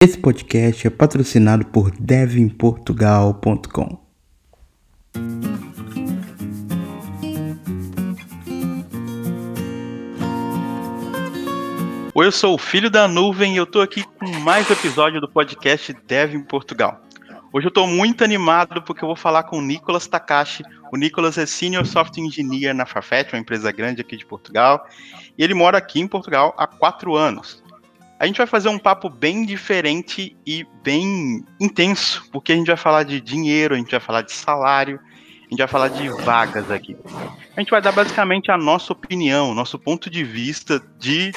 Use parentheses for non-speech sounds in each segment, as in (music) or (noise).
Esse podcast é patrocinado por devinportugal.com. Oi, eu sou o Filho da Nuvem e eu tô aqui com mais episódio do podcast Dev em Portugal. Hoje eu tô muito animado porque eu vou falar com o Nicolas Takashi. O Nicolas é Senior Software Engineer na Farfetch, uma empresa grande aqui de Portugal. E ele mora aqui em Portugal há quatro anos. A gente vai fazer um papo bem diferente e bem intenso, porque a gente vai falar de dinheiro, a gente vai falar de salário, a gente vai falar de vagas aqui. A gente vai dar basicamente a nossa opinião, nosso ponto de vista de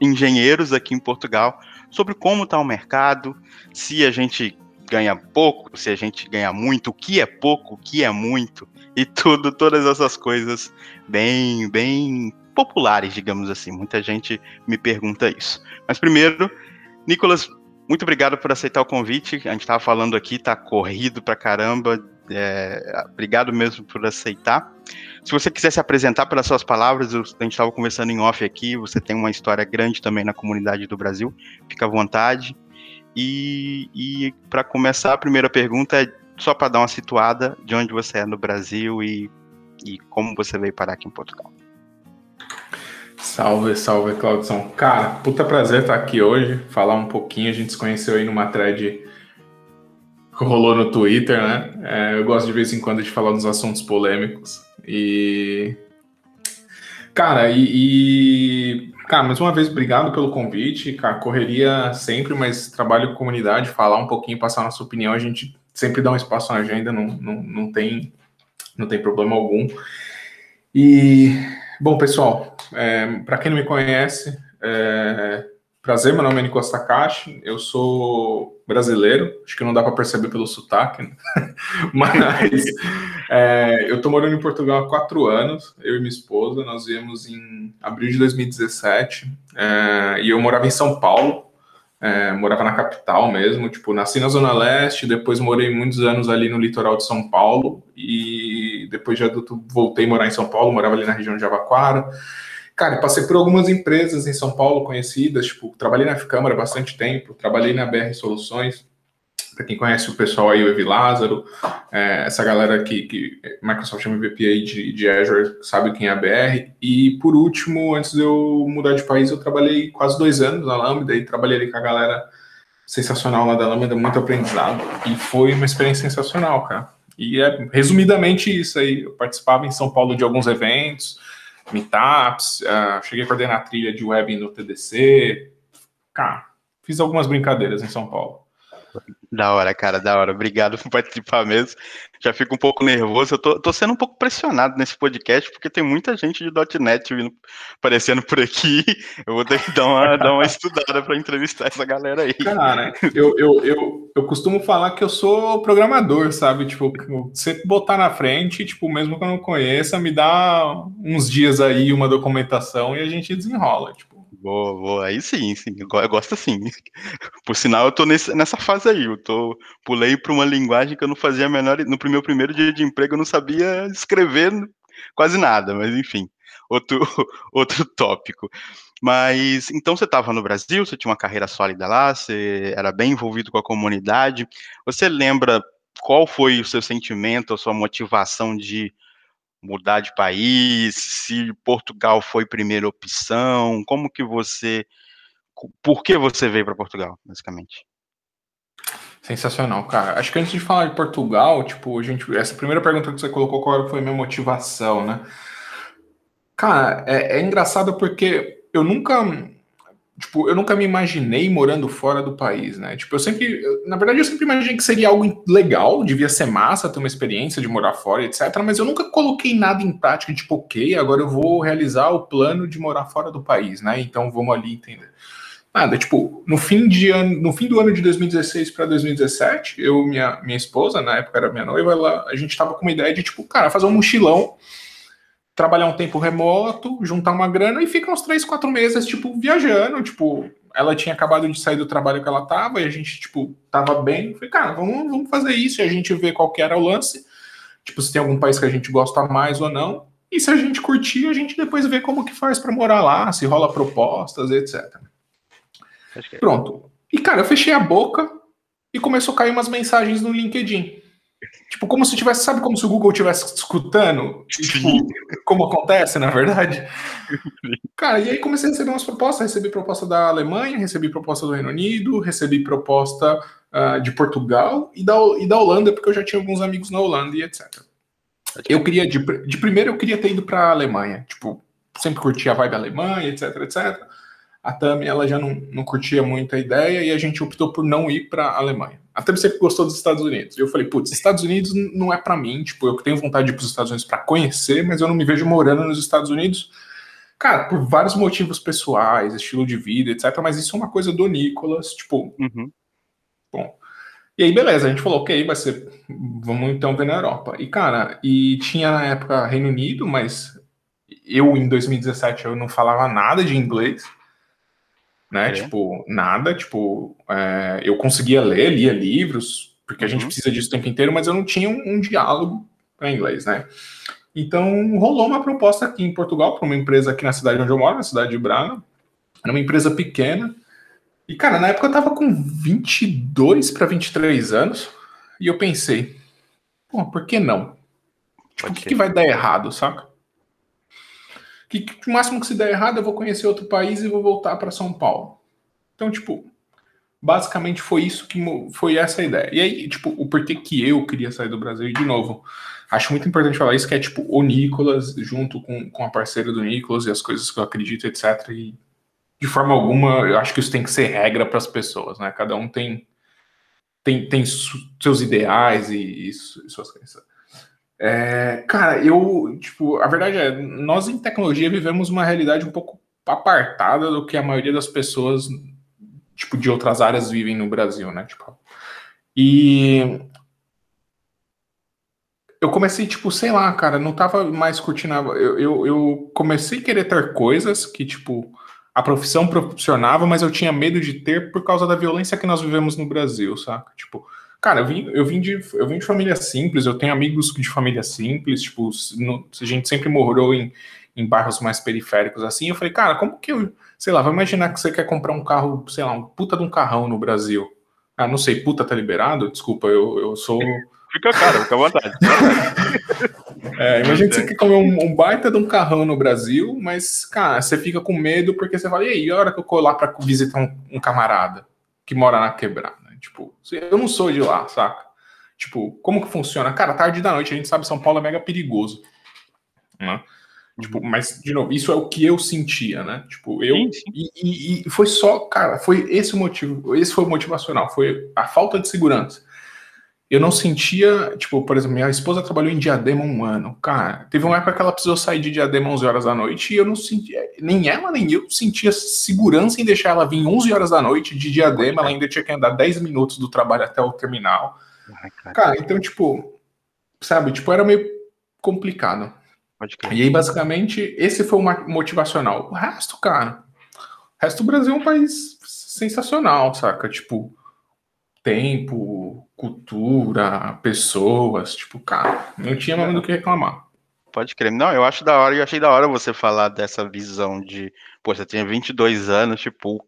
engenheiros aqui em Portugal sobre como está o mercado, se a gente ganha pouco, se a gente ganha muito, o que é pouco, o que é muito, e tudo, todas essas coisas bem, bem populares, digamos assim. Muita gente me pergunta isso. Mas primeiro, Nicolas, muito obrigado por aceitar o convite. A gente estava falando aqui, tá corrido pra caramba. É, obrigado mesmo por aceitar. Se você quiser se apresentar pelas suas palavras, a gente estava conversando em off aqui. Você tem uma história grande também na comunidade do Brasil. Fica à vontade. E, e para começar, a primeira pergunta é só para dar uma situada de onde você é no Brasil e, e como você veio parar aqui em Portugal. Salve, salve, Claudson. Cara, puta prazer estar aqui hoje, falar um pouquinho. A gente se conheceu aí numa thread que rolou no Twitter, né? É, eu gosto de vez em quando de falar dos assuntos polêmicos. E. Cara, e, e. Cara, mais uma vez, obrigado pelo convite. Cara, correria sempre, mas trabalho com comunidade, falar um pouquinho, passar nossa opinião. A gente sempre dá um espaço na agenda, não, não, não, tem, não tem problema algum. E Bom, pessoal, é, para quem não me conhece, é, prazer, meu nome é Nicolas Takashi, eu sou brasileiro, acho que não dá para perceber pelo sotaque, né? (laughs) mas é, eu estou morando em Portugal há quatro anos, eu e minha esposa, nós viemos em abril de 2017, é, e eu morava em São Paulo, é, morava na capital mesmo, tipo, nasci na Zona Leste, depois morei muitos anos ali no litoral de São Paulo, e depois de adulto voltei a morar em São Paulo, morava ali na região de Javaquara. Cara, passei por algumas empresas em São Paulo conhecidas, tipo, trabalhei na Câmara bastante tempo, trabalhei na BR Soluções, para quem conhece o pessoal aí, o Evi Lázaro, é, essa galera que, que Microsoft MVP aí de, de Azure sabe quem é a BR. E por último, antes de eu mudar de país, eu trabalhei quase dois anos na Lambda e trabalhei ali com a galera sensacional lá da Lambda, muito aprendizado. E foi uma experiência sensacional, cara. E é resumidamente isso aí. Eu participava em São Paulo de alguns eventos, meetups, uh, cheguei a coordenar a trilha de web no TDC. Cara, fiz algumas brincadeiras em São Paulo. Da hora, cara, da hora. Obrigado por participar mesmo. Já fico um pouco nervoso. Eu tô, tô sendo um pouco pressionado nesse podcast, porque tem muita gente de .NET vindo, aparecendo por aqui. Eu vou ter que dar uma, dar uma estudada para entrevistar essa galera aí. Cara, eu, eu, eu, eu costumo falar que eu sou programador, sabe? Tipo, você botar na frente, tipo, mesmo que eu não conheça, me dá uns dias aí, uma documentação e a gente desenrola. Tipo, Boa, boa. Aí sim, sim. Eu gosto assim. (laughs) Por sinal, eu tô nesse, nessa fase aí. Eu tô, pulei para uma linguagem que eu não fazia menor. No meu primeiro dia de emprego, eu não sabia escrever quase nada, mas enfim, outro, (laughs) outro tópico. Mas então você estava no Brasil, você tinha uma carreira sólida lá, você era bem envolvido com a comunidade. Você lembra qual foi o seu sentimento, a sua motivação de mudar de país, se Portugal foi primeira opção, como que você, por que você veio para Portugal, basicamente? Sensacional, cara. Acho que antes de falar de Portugal, tipo, gente, essa primeira pergunta que você colocou, qual foi a minha motivação, né? Cara, é, é engraçado porque eu nunca tipo, eu nunca me imaginei morando fora do país, né? Tipo, eu sempre, na verdade, eu sempre imaginei que seria algo legal, devia ser massa ter uma experiência de morar fora, etc. Mas eu nunca coloquei nada em prática, tipo, ok, agora eu vou realizar o plano de morar fora do país, né? Então vamos ali entender. Nada, tipo, no fim, de ano, no fim do ano de 2016 para 2017, eu minha, minha esposa, na época era minha noiva, ela, a gente tava com uma ideia de, tipo, cara, fazer um mochilão trabalhar um tempo remoto, juntar uma grana e fica uns três, quatro meses, tipo, viajando, tipo, ela tinha acabado de sair do trabalho que ela tava e a gente, tipo, tava bem. Falei, cara, vamos, vamos fazer isso e a gente vê qual que era o lance. Tipo, se tem algum país que a gente gosta mais ou não. E se a gente curtir, a gente depois vê como que faz para morar lá, se rola propostas, etc. É. Pronto. E, cara, eu fechei a boca e começou a cair umas mensagens no LinkedIn. Tipo, como se tivesse, sabe como se o Google estivesse escutando? Tipo, como acontece, na verdade. Cara, e aí comecei a receber umas propostas. Recebi proposta da Alemanha, recebi proposta do Reino Unido, recebi proposta uh, de Portugal e da, e da Holanda, porque eu já tinha alguns amigos na Holanda e etc. Eu queria, de, de primeiro, eu queria ter ido para a Alemanha. Tipo, sempre curti a vibe Alemanha, etc, etc. A Tami, ela já não, não curtia muito a ideia e a gente optou por não ir para a Alemanha. A Tami sempre gostou dos Estados Unidos. E eu falei, putz, Estados Unidos não é para mim. Tipo, eu tenho vontade de ir para os Estados Unidos para conhecer, mas eu não me vejo morando nos Estados Unidos. Cara, por vários motivos pessoais, estilo de vida, etc. Mas isso é uma coisa do Nicolas, tipo. Uhum. Bom, e aí, beleza, a gente falou, ok, vai ser. Vamos então ver na Europa. E, cara, e tinha na época Reino Unido, mas eu em 2017 eu não falava nada de inglês. Né? É. Tipo, nada, tipo, é, eu conseguia ler, lia livros, porque a gente uhum. precisa disso o tempo inteiro, mas eu não tinha um, um diálogo para inglês, né? Então rolou uma proposta aqui em Portugal para uma empresa aqui na cidade onde eu moro, na cidade de Braga. Era uma empresa pequena, e, cara, na época eu tava com 22 para 23 anos e eu pensei, pô, por que não? Tipo, o que, que, vai dar errado, saca? Que, que, o máximo que se der errado eu vou conhecer outro país e vou voltar para São Paulo. Então, tipo, basicamente foi isso que foi essa a ideia. E aí, tipo, o porquê que eu queria sair do Brasil, e de novo, acho muito importante falar isso, que é tipo o Nicolas, junto com, com a parceira do Nicolas e as coisas que eu acredito, etc. E de forma alguma, eu acho que isso tem que ser regra para as pessoas, né? Cada um tem tem, tem seus ideais e, e suas crenças. É, cara, eu, tipo, a verdade é, nós em tecnologia vivemos uma realidade um pouco apartada do que a maioria das pessoas, tipo, de outras áreas vivem no Brasil, né? Tipo, e eu comecei, tipo, sei lá, cara, não tava mais curtindo. Eu, eu, eu comecei a querer ter coisas que, tipo, a profissão proporcionava, mas eu tinha medo de ter por causa da violência que nós vivemos no Brasil, saca? Tipo, cara, eu vim, eu vim, de, eu vim de família simples, eu tenho amigos de família simples, tipo, no, a gente sempre morou em, em bairros mais periféricos assim. Eu falei, cara, como que eu, sei lá, vai imaginar que você quer comprar um carro, sei lá, um puta de um carrão no Brasil. Ah, não sei, puta tá liberado? Desculpa, eu, eu sou. Fica caro, fica à vontade. (laughs) É, imagina que você quer comer um, um, baita de um carrão no Brasil, mas, cara, você fica com medo porque você fala, e aí, a hora que eu colar para visitar um, um, camarada que mora na quebrada? Tipo, eu não sou de lá, saca? Tipo, como que funciona? Cara, tarde da noite, a gente sabe São Paulo é mega perigoso. Né? Tipo, mas, de novo, isso é o que eu sentia, né? Tipo, eu. Sim, sim. E, e, e, foi só, cara, foi esse o motivo, esse foi o motivacional, foi a falta de segurança eu não sentia, tipo, por exemplo, minha esposa trabalhou em Diadema um ano. Cara, teve uma época que ela precisou sair de Diadema 11 horas da noite e eu não sentia, nem ela nem eu sentia segurança em deixar ela vir 11 horas da noite de Diadema, ela ainda tinha que andar 10 minutos do trabalho até o terminal. Cara, então, tipo, sabe, tipo, era meio complicado. E aí, basicamente, esse foi o motivacional. O resto, cara, o resto do Brasil é um país sensacional, saca? Tipo, tempo, cultura, pessoas, tipo, cara, não tinha nada do que reclamar. Pode crer. Não, eu acho da hora, eu achei da hora você falar dessa visão de, pô, você tinha 22 anos, tipo,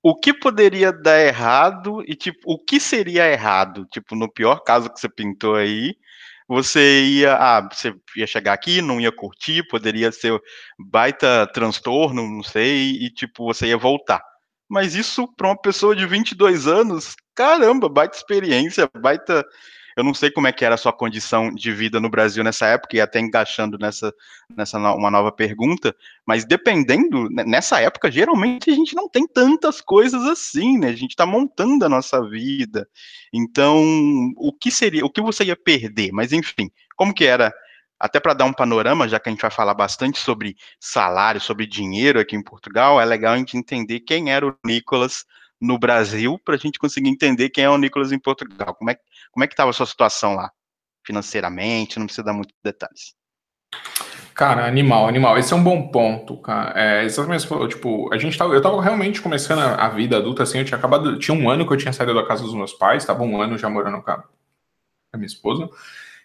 o que poderia dar errado e, tipo, o que seria errado? Tipo, no pior caso que você pintou aí, você ia, ah, você ia chegar aqui, não ia curtir, poderia ser baita transtorno, não sei, e, tipo, você ia voltar. Mas isso para uma pessoa de 22 anos, caramba, baita experiência, baita. Eu não sei como é que era a sua condição de vida no Brasil nessa época, e até encaixando nessa, nessa uma nova pergunta, mas dependendo, né, nessa época, geralmente a gente não tem tantas coisas assim, né? A gente está montando a nossa vida. Então, o que seria, o que você ia perder? Mas enfim, como que era até para dar um panorama, já que a gente vai falar bastante sobre salário, sobre dinheiro aqui em Portugal, é legal a gente entender quem era o Nicolas no Brasil, para a gente conseguir entender quem é o Nicolas em Portugal. Como é, como é que estava a sua situação lá, financeiramente? Não precisa dar muitos detalhes. Cara, animal, animal. Esse é um bom ponto, cara. É, exatamente tipo, a gente tava, eu tava realmente começando a, a, vida adulta, assim, eu tinha acabado, tinha um ano que eu tinha saído da casa dos meus pais, tava um ano já morando com a, com a minha esposa,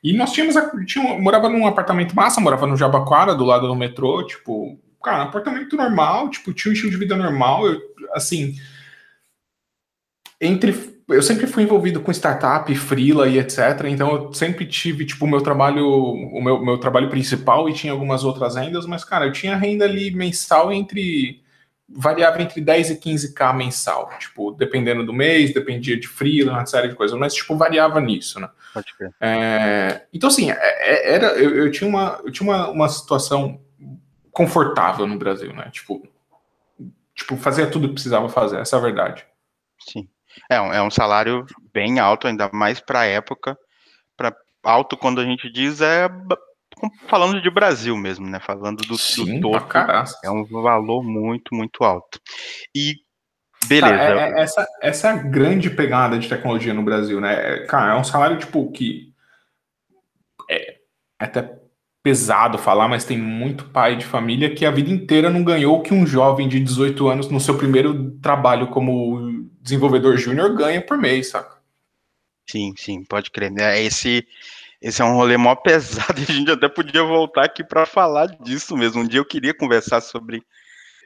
e nós tínhamos, tinha, morava num apartamento massa, morava no Jabaquara, do lado do metrô, tipo, cara, apartamento normal, tipo, tinha um estilo de vida normal, eu, assim, entre eu sempre fui envolvido com startup, freela e etc. Então eu sempre tive tipo o meu trabalho, o meu, meu trabalho principal e tinha algumas outras rendas, mas cara, eu tinha renda ali mensal entre variava entre 10 e 15k mensal, tipo, dependendo do mês, dependia de freela, uma série de coisas, mas tipo variava nisso, né? Pode. É, então assim, é, é, era eu, eu, tinha uma eu tinha uma, uma situação confortável no Brasil, né? Tipo, tipo fazia tudo que precisava fazer, essa é a verdade. Sim. É um, é um salário bem alto, ainda mais para a época. Pra, alto, quando a gente diz, é falando de Brasil mesmo, né? Falando do, Sim, do topo. É um valor muito, muito alto. E beleza. Cara, é, é, essa, essa é a grande pegada de tecnologia no Brasil, né? É, cara, é um salário tipo que é, é até pesado falar, mas tem muito pai de família que a vida inteira não ganhou o que um jovem de 18 anos no seu primeiro trabalho como desenvolvedor júnior ganha por mês, saca? Sim, sim, pode crer. Né? Esse, esse é um rolê mó pesado (laughs) e a gente até podia voltar aqui para falar disso mesmo. Um dia eu queria conversar sobre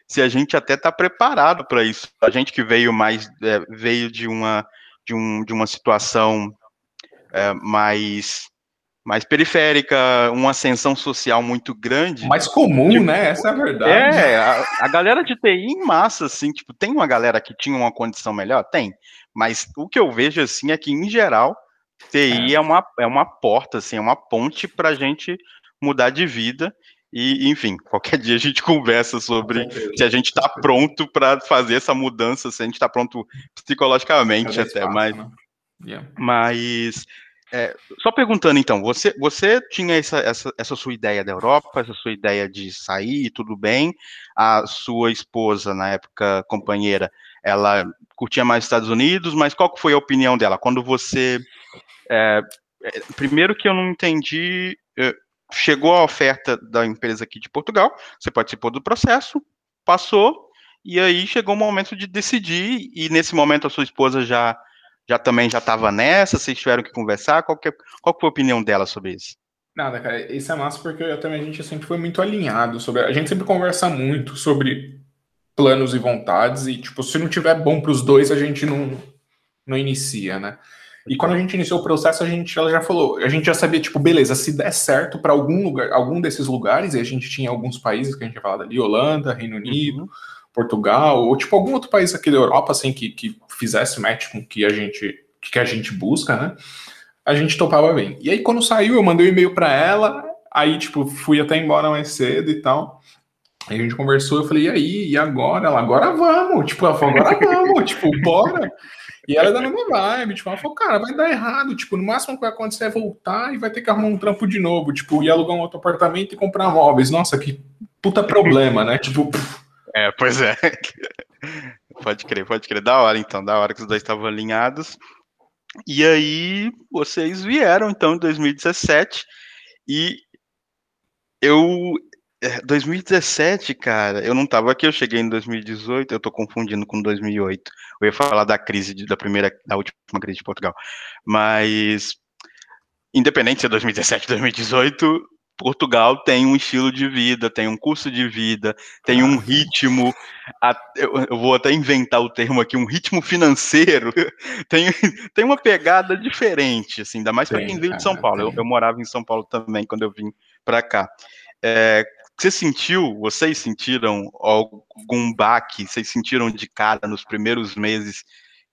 se a gente até está preparado para isso. A gente que veio mais é, veio de uma de, um, de uma situação é, mais mais periférica, uma ascensão social muito grande. Mais comum, tipo, né? Essa é a verdade. É, a, a, galera de TI em massa, assim, tipo, tem uma galera que tinha uma condição melhor? Tem. Mas o que eu vejo, assim, é que, em geral, TI é, é uma, é uma porta, assim, é uma ponte pra gente mudar de vida. E, enfim, (laughs) qualquer dia a gente conversa sobre se a gente está pronto para fazer essa mudança, se a gente está pronto psicologicamente até, fácil, mas, né? yeah. mas é, só perguntando então, você, você tinha essa, essa, essa, sua ideia da Europa, essa sua ideia de sair, tudo bem. A sua esposa, na época companheira, ela curtia mais os Estados Unidos, mas qual foi a opinião dela? Quando você. É, é, primeiro que eu não entendi. É, chegou a oferta da empresa aqui de Portugal, você participou do processo, passou, e aí chegou o momento de decidir, e nesse momento a sua esposa já já também já estava nessa? Vocês tiveram que conversar? Qual, que, é, qual que foi a opinião dela sobre isso? Nada, cara, isso é massa porque eu também a gente sempre foi muito alinhado sobre. A gente sempre conversa muito sobre planos e vontades, e tipo, se não tiver bom para os dois, a gente não, não inicia, né? E quando a gente iniciou o processo, a gente ela já falou, a gente já sabia, tipo, beleza, se der certo para algum lugar, algum desses lugares, e a gente tinha alguns países que a gente ia falar ali, Holanda, Reino Unido, uhum. Portugal, ou tipo algum outro país aqui da Europa, assim, que, que fizesse match com o que a gente, que a gente busca, né? A gente topava bem. E aí, quando saiu, eu mandei um e-mail para ela, aí, tipo, fui até embora mais cedo e tal. Aí a gente conversou, eu falei, e aí, e agora? Ela, agora vamos, tipo, ela falou, agora vamos, (laughs) tipo, bora. E ela é da mesma vibe, tipo, ela falou, cara, vai dar errado, tipo, no máximo que vai acontecer é voltar e vai ter que arrumar um trampo de novo, tipo, ir alugar um outro apartamento e comprar móveis. Nossa, que puta problema, né? Tipo, pff, é, pois é. pode crer, pode crer. Da hora, então, da hora que os dois estavam alinhados. E aí, vocês vieram, então, em 2017, e eu. 2017, é, cara, eu não tava aqui, eu cheguei em 2018, eu tô confundindo com 2008. Eu ia falar da crise, de, da primeira, da última crise de Portugal. Mas, independente se é 2017 ou 2018, Portugal tem um estilo de vida, tem um curso de vida, tem um ritmo, eu vou até inventar o termo aqui, um ritmo financeiro, (laughs) tem, tem uma pegada diferente, assim, ainda mais para quem veio de São Paulo. Eu, eu, morava em São Paulo também quando eu vim para cá. É, você sentiu, vocês sentiram algum baque, vocês sentiram de cara nos primeiros meses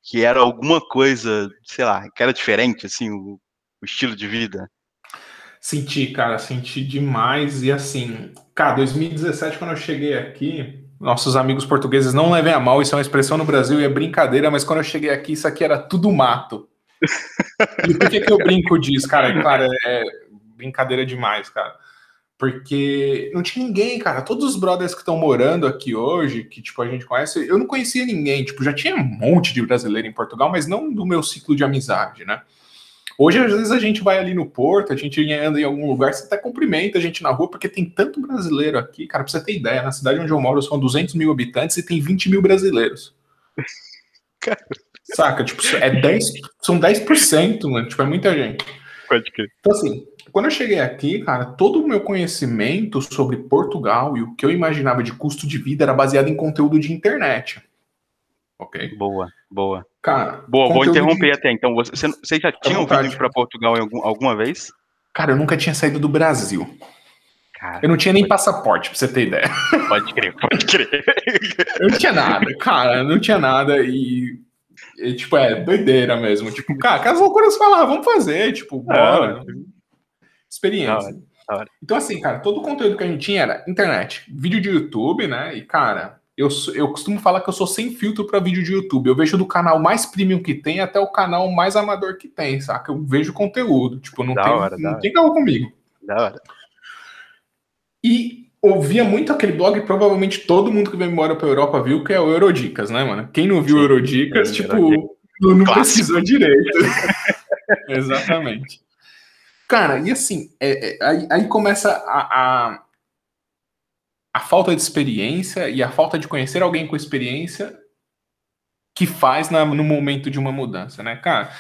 que era alguma coisa, sei lá, que era diferente, assim, o, o estilo de vida? Senti, cara, senti demais. E assim, cara, 2017, quando eu cheguei aqui, nossos amigos portugueses não levem a mal, isso é uma expressão no Brasil e é brincadeira, mas quando eu cheguei aqui, isso aqui era tudo mato. (laughs) e por que, que eu brinco disso, cara? Cara, é brincadeira demais, cara. Porque não tinha ninguém, cara. Todos os brothers que estão morando aqui hoje, que tipo a gente conhece, eu não conhecia ninguém. Tipo, já tinha um monte de brasileiro em Portugal, mas não do meu ciclo de amizade, né? Hoje, às vezes, a gente vai ali no porto, a gente anda em algum lugar, você até cumprimenta a gente na rua, porque tem tanto brasileiro aqui. Cara, pra você ter ideia, na cidade onde eu moro são 200 mil habitantes e tem 20 mil brasileiros. (laughs) Saca? Tipo, é 10, são 10%, mano. Tipo, é muita gente. Pode crer. Então, assim, quando eu cheguei aqui, cara, todo o meu conhecimento sobre Portugal e o que eu imaginava de custo de vida era baseado em conteúdo de internet. ok? Boa, boa. Cara, Boa, vou interromper de- até. Então, você- você- já tinham vontade. vindo para Portugal em algum- alguma vez? Cara, eu nunca tinha saído do Brasil. Cara, Eu não tinha nem passaporte, pra você ter ideia. pode crer, pode crer. (laughs) Eu não tinha nada, cara, não tinha nada e, e, tipo, é doideira mesmo. Tipo, cara, que as loucuras falar, vamos fazer, tipo, bora. Experiência. Então, assim, cara, todo o conteúdo que a gente tinha era internet, vídeo de YouTube, né? E, cara, eu, eu costumo falar que eu sou sem filtro pra vídeo de YouTube. Eu vejo do canal mais premium que tem até o canal mais amador que tem, saca? Eu vejo conteúdo, tipo, não Da tem, hora, não tem comigo. Da hora. E ouvia muito aquele blog, provavelmente todo mundo que veio embora pra Europa viu, que é o Eurodicas, né, mano? Quem não viu Sim, Eurodicas, sim, tipo, Eurodicas. não, precisou direito. (laughs) Exatamente. Cara, e assim, é- é- aí, aí começa a, a, a falta de experiência e a falta de conhecer alguém com experiência que faz na- no momento de uma mudança, né, cara?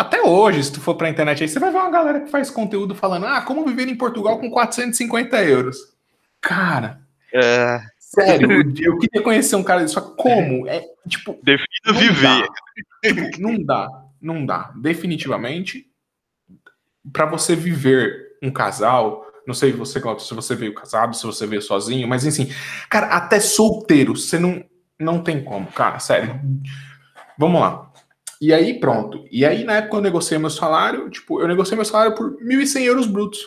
Até hoje, se tu for pra internet aí, você vai ver uma galera que faz conteúdo falando, ah, como viver em Portugal com 450 euros. Cara, É, sério, eu queria conhecer um cara só como? É, tipo, defino viver. dá. Tipo, não dá, não dá. Definitivamente, para você viver um casal, não sei você se você veio casado, se você veio sozinho, mas assim, cara, até solteiro, você não não tem como, cara, sério. Vamos lá. E aí, pronto. E aí, na época, eu negociei meu salário, tipo, eu negociei meu salário por 1.100 euros brutos.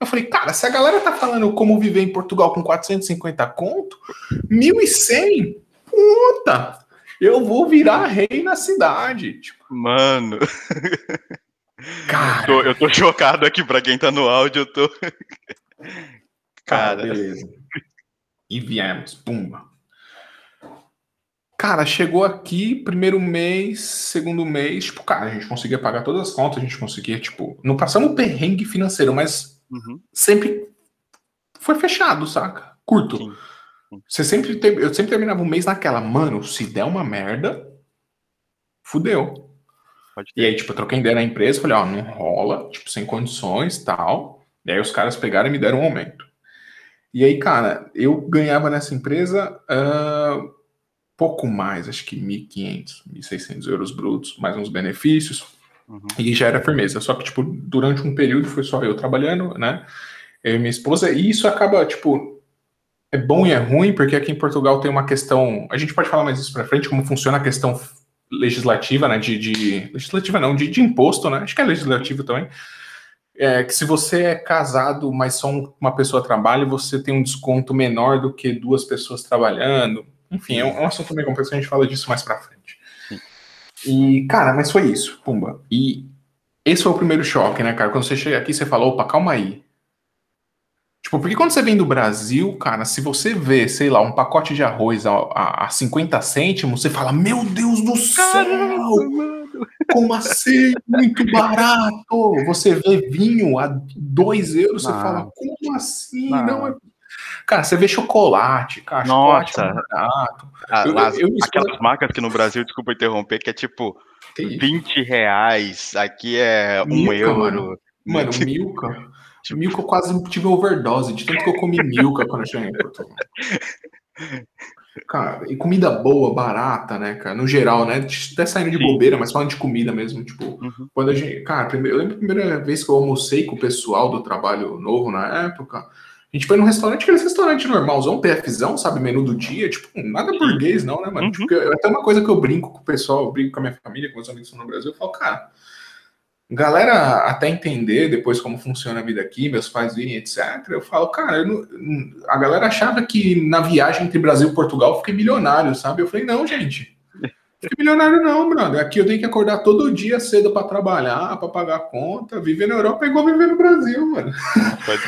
Eu falei, cara, se a galera tá falando como viver em Portugal com 450 conto, 1.100? Puta! Eu vou virar rei na cidade. Tipo, Mano, cara, tô- eu tô chocado aqui pra quem tá no áudio, eu tô. cara, Cara. beleza. E viemos, pumba. Cara, chegou aqui, primeiro mês, segundo mês, tipo, cara, a gente conseguia pagar todas as contas, a gente conseguia, tipo, não passamos perrengue financeiro, mas Uhum, sempre foi fechado, saca? Curto. sim. Você sempre tem- eu sempre terminava o mês naquela, mano, se der uma merda, fudeu. E aí, tipo, eu troquei ideia na empresa, falei, ó, não rola, tipo, sem condições, tal. E aí os caras pegaram e me deram um aumento. E aí, cara, eu ganhava nessa empresa ah, pouco mais, acho que 1.500, 1.600 euros brutos, mais uns benefícios. Uhum. E já era firmeza. Só que, tipo, durante um período foi só eu trabalhando, né? Eu e minha esposa, e isso acaba, tipo, é bom e é ruim, porque aqui em Portugal tem uma questão. A gente pode falar mais isso pra frente, como funciona a questão legislativa, né? De. de- legislativa não, de, de imposto, né? Acho que é legislativo também. É que se você é casado, mas só um- uma pessoa trabalha, você tem um desconto menor do que duas pessoas trabalhando. Enfim, é um, é um assunto meio complexo, a gente fala disso mais pra frente. E, cara, mas foi isso, pumba. E esse foi o primeiro choque, né, cara? Quando você chega aqui, você fala, opa, calma aí. Tipo, porque quando você vem do Brasil, cara, se você vê, sei lá, um pacote de arroz a, a, a 50 cêntimos, você fala, meu Deus do céu! Como assim? Muito barato! Você vê vinho a 2 euros, você Não. fala, como assim? Não. Não é. Cara, você vê chocolate, cara, chocolate Nossa. é barato. Ah, Eu- eu me aquelas marcas que no Brasil, desculpa interromper, que é tipo Que isso? 20 reais, aqui é um Milka, euro. mano. Mano, (laughs) Milka. Milka eu quase tive overdose, de tanto que eu comi Milka quando eu cheguei. Cara, e comida boa, barata, né, cara? No geral, né? Até saindo de Sim. bobeira, mas falando de comida mesmo, tipo, Uhum. quando a gente. Cara, eu lembro a primeira vez que eu almocei com o pessoal do trabalho novo na época. A gente foi num restaurante, aquele restaurante normalzão, PFzão, sabe? Menu do dia, tipo, nada Sim. burguês, não, né, mano? Uhum. Tipo, até uma coisa que eu brinco com o pessoal, eu brinco com a minha família, com meus amigos no Brasil, eu falo, cara, galera até entender depois como funciona a vida aqui, meus pais virem, etc. Eu falo, cara, eu não- a galera achava que na viagem entre Brasil e Portugal eu fiquei milionário, sabe? Eu falei, não, gente. Fiquei milionário não, brother. Aqui eu tenho que acordar todo dia cedo pra trabalhar, pra pagar a conta. Viver na Europa é igual viver no Brasil, mano.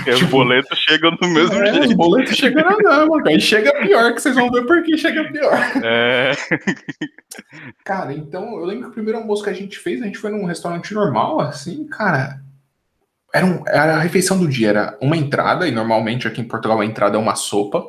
Ser, os Tipo, boletos chegam do mesmo É, os jeito. boletos chegam na dama, cara. E chega pior, que vocês vão ver por que chega pior. É, Cara, então eu lembro que o primeiro almoço que a gente fez, a gente foi num restaurante normal, assim, cara. Era, um- era a refeição do dia, era uma entrada, e normalmente aqui em Portugal a entrada é uma sopa,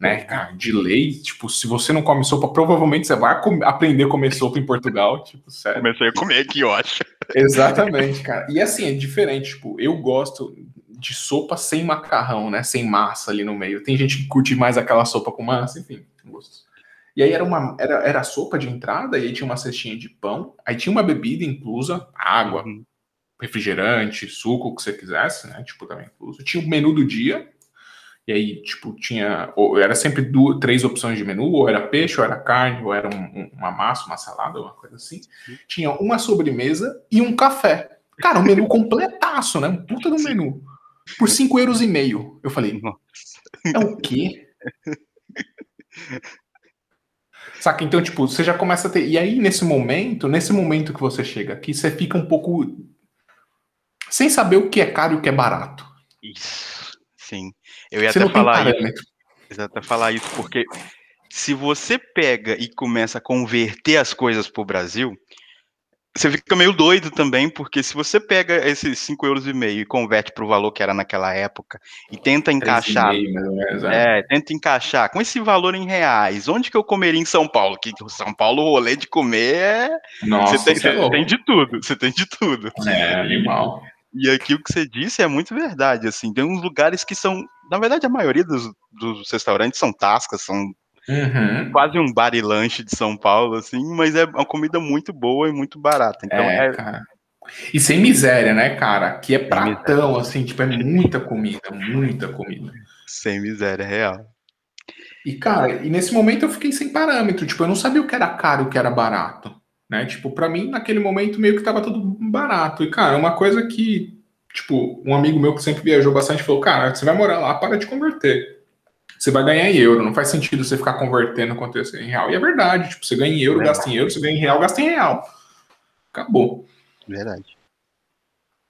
né, cara, de lei. Tipo, se você não come sopa, provavelmente você vai aprender a comer sopa em Portugal, tipo, sério. comecei a comer aqui, eu acho. Exatamente, cara. E assim, é diferente, tipo, eu gosto de sopa sem macarrão, né, sem massa ali no meio. Tem gente que curte mais aquela sopa com massa, enfim, gosto. E aí era uma era, era sopa de entrada, e aí tinha uma cestinha de pão, aí tinha uma bebida inclusa, água, uhum. refrigerante, suco, o que você quisesse, né? Tipo, também incluso. Tinha o menu do dia, e aí, tipo, tinha. Ou era sempre duas, três opções de menu, ou era peixe, ou era carne, ou era um, um, uma massa, uma salada, uma coisa assim. Tinha uma sobremesa e um café. Cara, um menu (laughs) completaço, né? Um puta do menu. Por cinco euros e meio. Eu falei, é o quê? Saca? Então, tipo, você já começa a ter. E aí, nesse momento, nesse momento que você chega aqui, você fica um pouco. Sem saber o que é caro e o que é barato. Isso. Sim. Eu ia você até falar isso. Até falar isso, porque se você pega e começa a converter as coisas para o Brasil, você fica meio doido também, porque se você pega esses 5 euros e meio e converte para o valor que era naquela época e tenta encaixar, menos, é. é, tenta encaixar com esse valor em reais, onde que eu comeria em São Paulo? Que São Paulo, o rolê de comer é... Nossa, você tem, é tem de tudo, você tem de tudo. É, animal. E aqui o que você disse é muito verdade, assim, tem uns lugares que são, na verdade a maioria dos, dos restaurantes são tascas, são uhum. quase um bar e lanche de São Paulo, assim, mas é uma comida muito boa e muito barata, então é... é... Cara. E sem miséria, né, cara? Que é pratão, assim, tipo, é muita comida, muita comida. Sem miséria, real. E, cara, e nesse momento eu fiquei sem parâmetro, tipo, eu não sabia o que era caro e o que era barato. Né? Tipo, para mim, naquele momento, meio que tava tudo barato. E, cara, uma coisa que, tipo, um amigo meu que sempre viajou bastante falou: cara, você vai morar lá, para de converter. Você vai ganhar em euro, não faz sentido você ficar convertendo quanto em real. E é verdade, tipo, você ganha em euro, é gasta em euro, você ganha em real, gasta em real. Acabou. Verdade.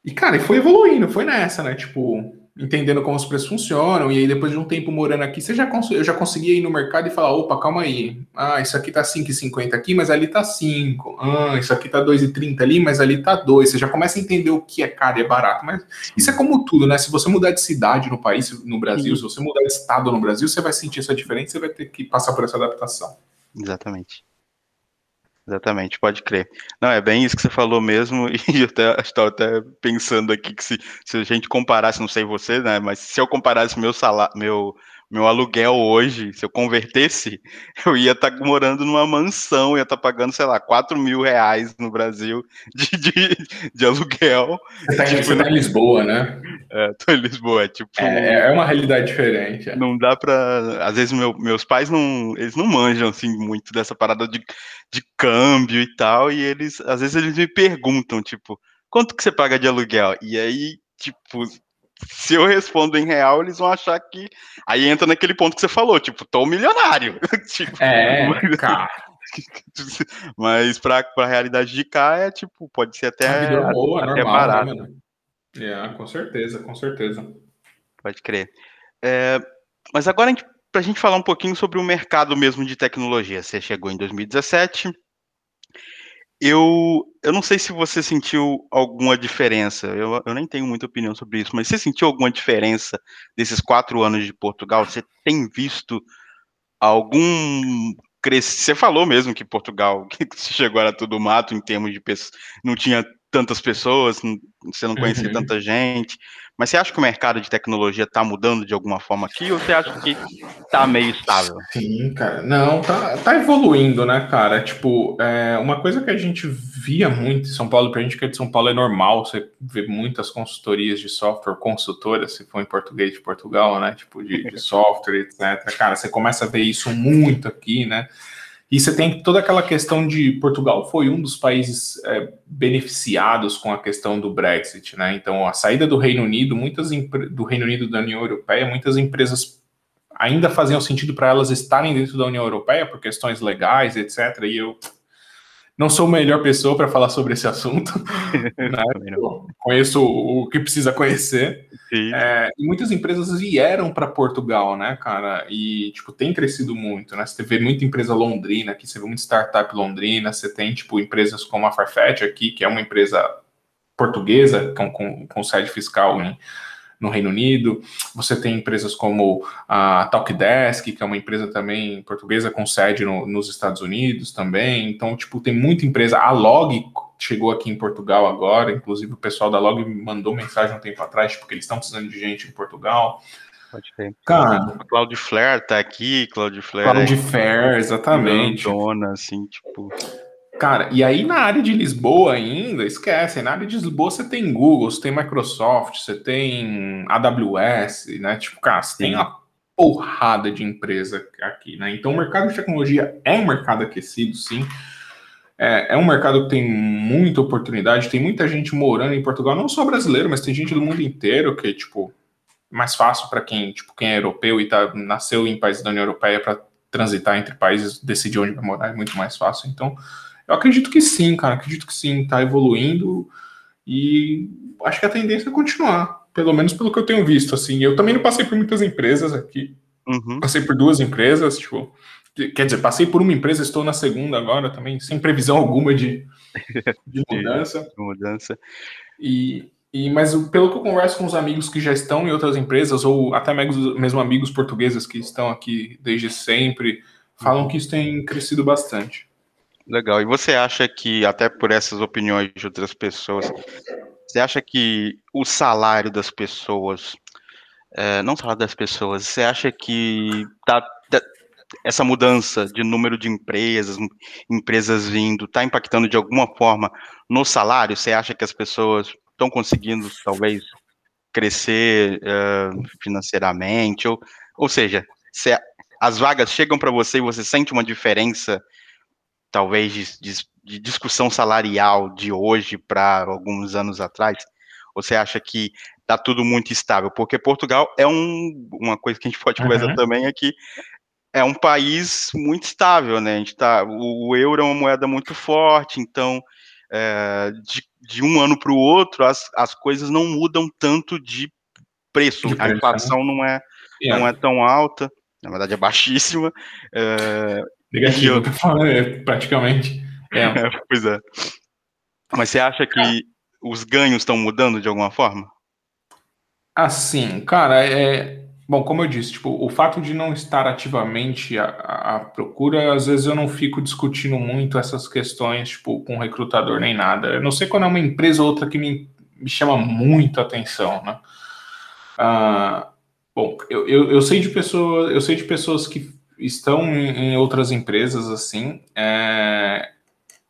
E, cara, e foi evoluindo, foi nessa, né? Tipo, entendendo como os preços funcionam, e aí depois de um tempo morando aqui, você já eu já conseguia ir no mercado e falar, opa, calma aí, ah, isso aqui tá 5,50 aqui, mas ali tá 5, ah, isso aqui tá 2,30 ali, mas ali tá 2, você já começa a entender o que é caro e é barato, mas isso é como tudo, né, se você mudar de cidade no país, no Brasil, se você mudar de estado no Brasil, você vai sentir essa diferença, você vai ter que passar por essa adaptação. Exatamente. Exatamente, pode crer. Não, é bem isso que você falou mesmo, (laughs) e eu até estava até pensando aqui que se, se a gente comparasse, não sei você, né, mas se eu comparasse meu salário, meu, meu aluguel hoje, se eu convertesse, (laughs) eu ia estar tá morando numa mansão, ia estar tá pagando, sei lá, 4 mil reais no Brasil (laughs) de, de, de aluguel. Você está tipo, tá em Lisboa, né? É, tô em Lisboa, é tipo. É, é uma realidade diferente. É. Não dá para Às vezes meu, meus pais não. Eles não manjam assim muito dessa parada de, de câmbio e tal, e eles, às vezes, eles me perguntam, tipo, quanto que você paga de aluguel? E aí, tipo, se eu respondo em real, eles vão achar que. Aí entra naquele ponto que você falou, tipo, tô milionário. (laughs) tipo, é, (laughs) cara. (laughs) Mas pra, pra realidade de cá é tipo, pode ser até, boa, até normal, barato. Né, é, com certeza, com certeza. Pode crer. É, mas agora, para a gente falar um pouquinho sobre o mercado mesmo de tecnologia. Você chegou em 2017. Eu, eu não sei se você sentiu alguma diferença, eu, eu nem tenho muita opinião sobre isso, mas você sentiu alguma diferença desses quatro anos de Portugal? Você tem visto algum Você falou mesmo que Portugal, (laughs) que chegou era tudo mato em termos de pessoas, não tinha tantas pessoas, você não conhecia uhum. tanta gente. Mas você acha que o mercado de tecnologia está mudando de alguma forma aqui ou você acha que está meio estável? Sim, cara. Não, tá, tá evoluindo, né, cara? Tipo, é, uma coisa que a gente via muito em São Paulo, pra gente que é de São Paulo é normal, você vê muitas consultorias de software, consultoras, se for em português de Portugal, né? Tipo, de, de software, etc. Cara, você começa a ver isso muito aqui, né? E você tem toda aquela questão de Portugal foi um dos países é, beneficiados com a questão do Brexit, né? Então, a saída do Reino Unido, muitas do Reino Unido da União Europeia, muitas empresas ainda faziam sentido para elas estarem dentro da União Europeia por questões legais, etc. E eu não sou a melhor pessoa para falar sobre esse assunto. (laughs) né? Conheço o que precisa conhecer. É, muitas empresas vieram para Portugal, né, cara? E, tipo, tem crescido muito, né? Você vê muita empresa londrina aqui, você vê muita startup londrina, você tem, tipo, empresas como a Farfetch aqui, que é uma empresa portuguesa, com, com, com sede fiscal em no Reino Unido. Você tem empresas como a Talkdesk, que é uma empresa também portuguesa com sede no, nos Estados Unidos também. Então, tipo, tem muita empresa. A Log chegou aqui em Portugal agora, inclusive o pessoal da Log me mandou mensagem um tempo atrás, porque eles estão precisando de gente em Portugal. Pode crer. Cara, Cloudflare tá aqui, Cloudflare. Cloudflare, exatamente. Grandona, assim, tipo. Cara, e aí na área de Lisboa ainda, esquece, na área de Lisboa você tem Google, você tem Microsoft, você tem AWS, né? Tipo, cara, você tem uma porrada de empresa aqui, né? Então o mercado de tecnologia é um mercado aquecido, sim. É, é um mercado que tem muita oportunidade, tem muita gente morando em Portugal, não só brasileiro, mas tem gente do mundo inteiro que, tipo, mais fácil para quem, tipo, quem é europeu e tá, nasceu em países da União Europeia para transitar entre países, decidir onde vai morar é muito mais fácil. Então, eu acredito que sim, cara. Acredito que sim, tá evoluindo e acho que a tendência é continuar, pelo menos pelo que eu tenho visto. Assim, eu também não passei por muitas empresas aqui. Uhum. Passei por duas empresas, tipo, quer dizer, passei por uma empresa, estou na segunda agora também, sem previsão alguma de, de (laughs) mudança. De mudança. E, e, mas pelo que eu converso com os amigos que já estão em outras empresas, ou até mesmo amigos portugueses que estão aqui desde sempre, falam que isso tem crescido bastante. Legal. E você acha que, até por essas opiniões de outras pessoas, você acha que o salário das pessoas, é, não salário das pessoas, você acha que tá, tá, essa mudança de número de empresas, empresas vindo, está impactando de alguma forma no salário? Você acha que as pessoas estão conseguindo, talvez, crescer uh, financeiramente? Ou, ou seja, se as vagas chegam para você e você sente uma diferença talvez de, de, discussão salarial de hoje para alguns anos atrás? Ou você acha que está tudo muito estável? Porque Portugal é um, uma coisa que a gente pode conversar uhum. também é que é um país muito estável, né? A gente tá, o, o euro é uma moeda muito forte, então é, de, de, um ano para o outro as, as coisas não mudam tanto de preço. De a né? inflação não é, yeah. não é tão alta, na verdade é baixíssima. É, Negativo, eu... falando, é, praticamente. (laughs) É. pois é. Mas você acha que os ganhos estão mudando de alguma forma? Assim, cara, é. Bom, como eu disse, tipo, o fato de não estar ativamente à, à procura, às vezes eu não fico discutindo muito essas questões, tipo, com recrutador nem nada. Eu não sei quando é uma empresa ou outra que me, me chama muito a atenção, né? Ah, bom, eu, eu, eu sei de pessoas, eu sei de pessoas que estão em, outras empresas assim, é,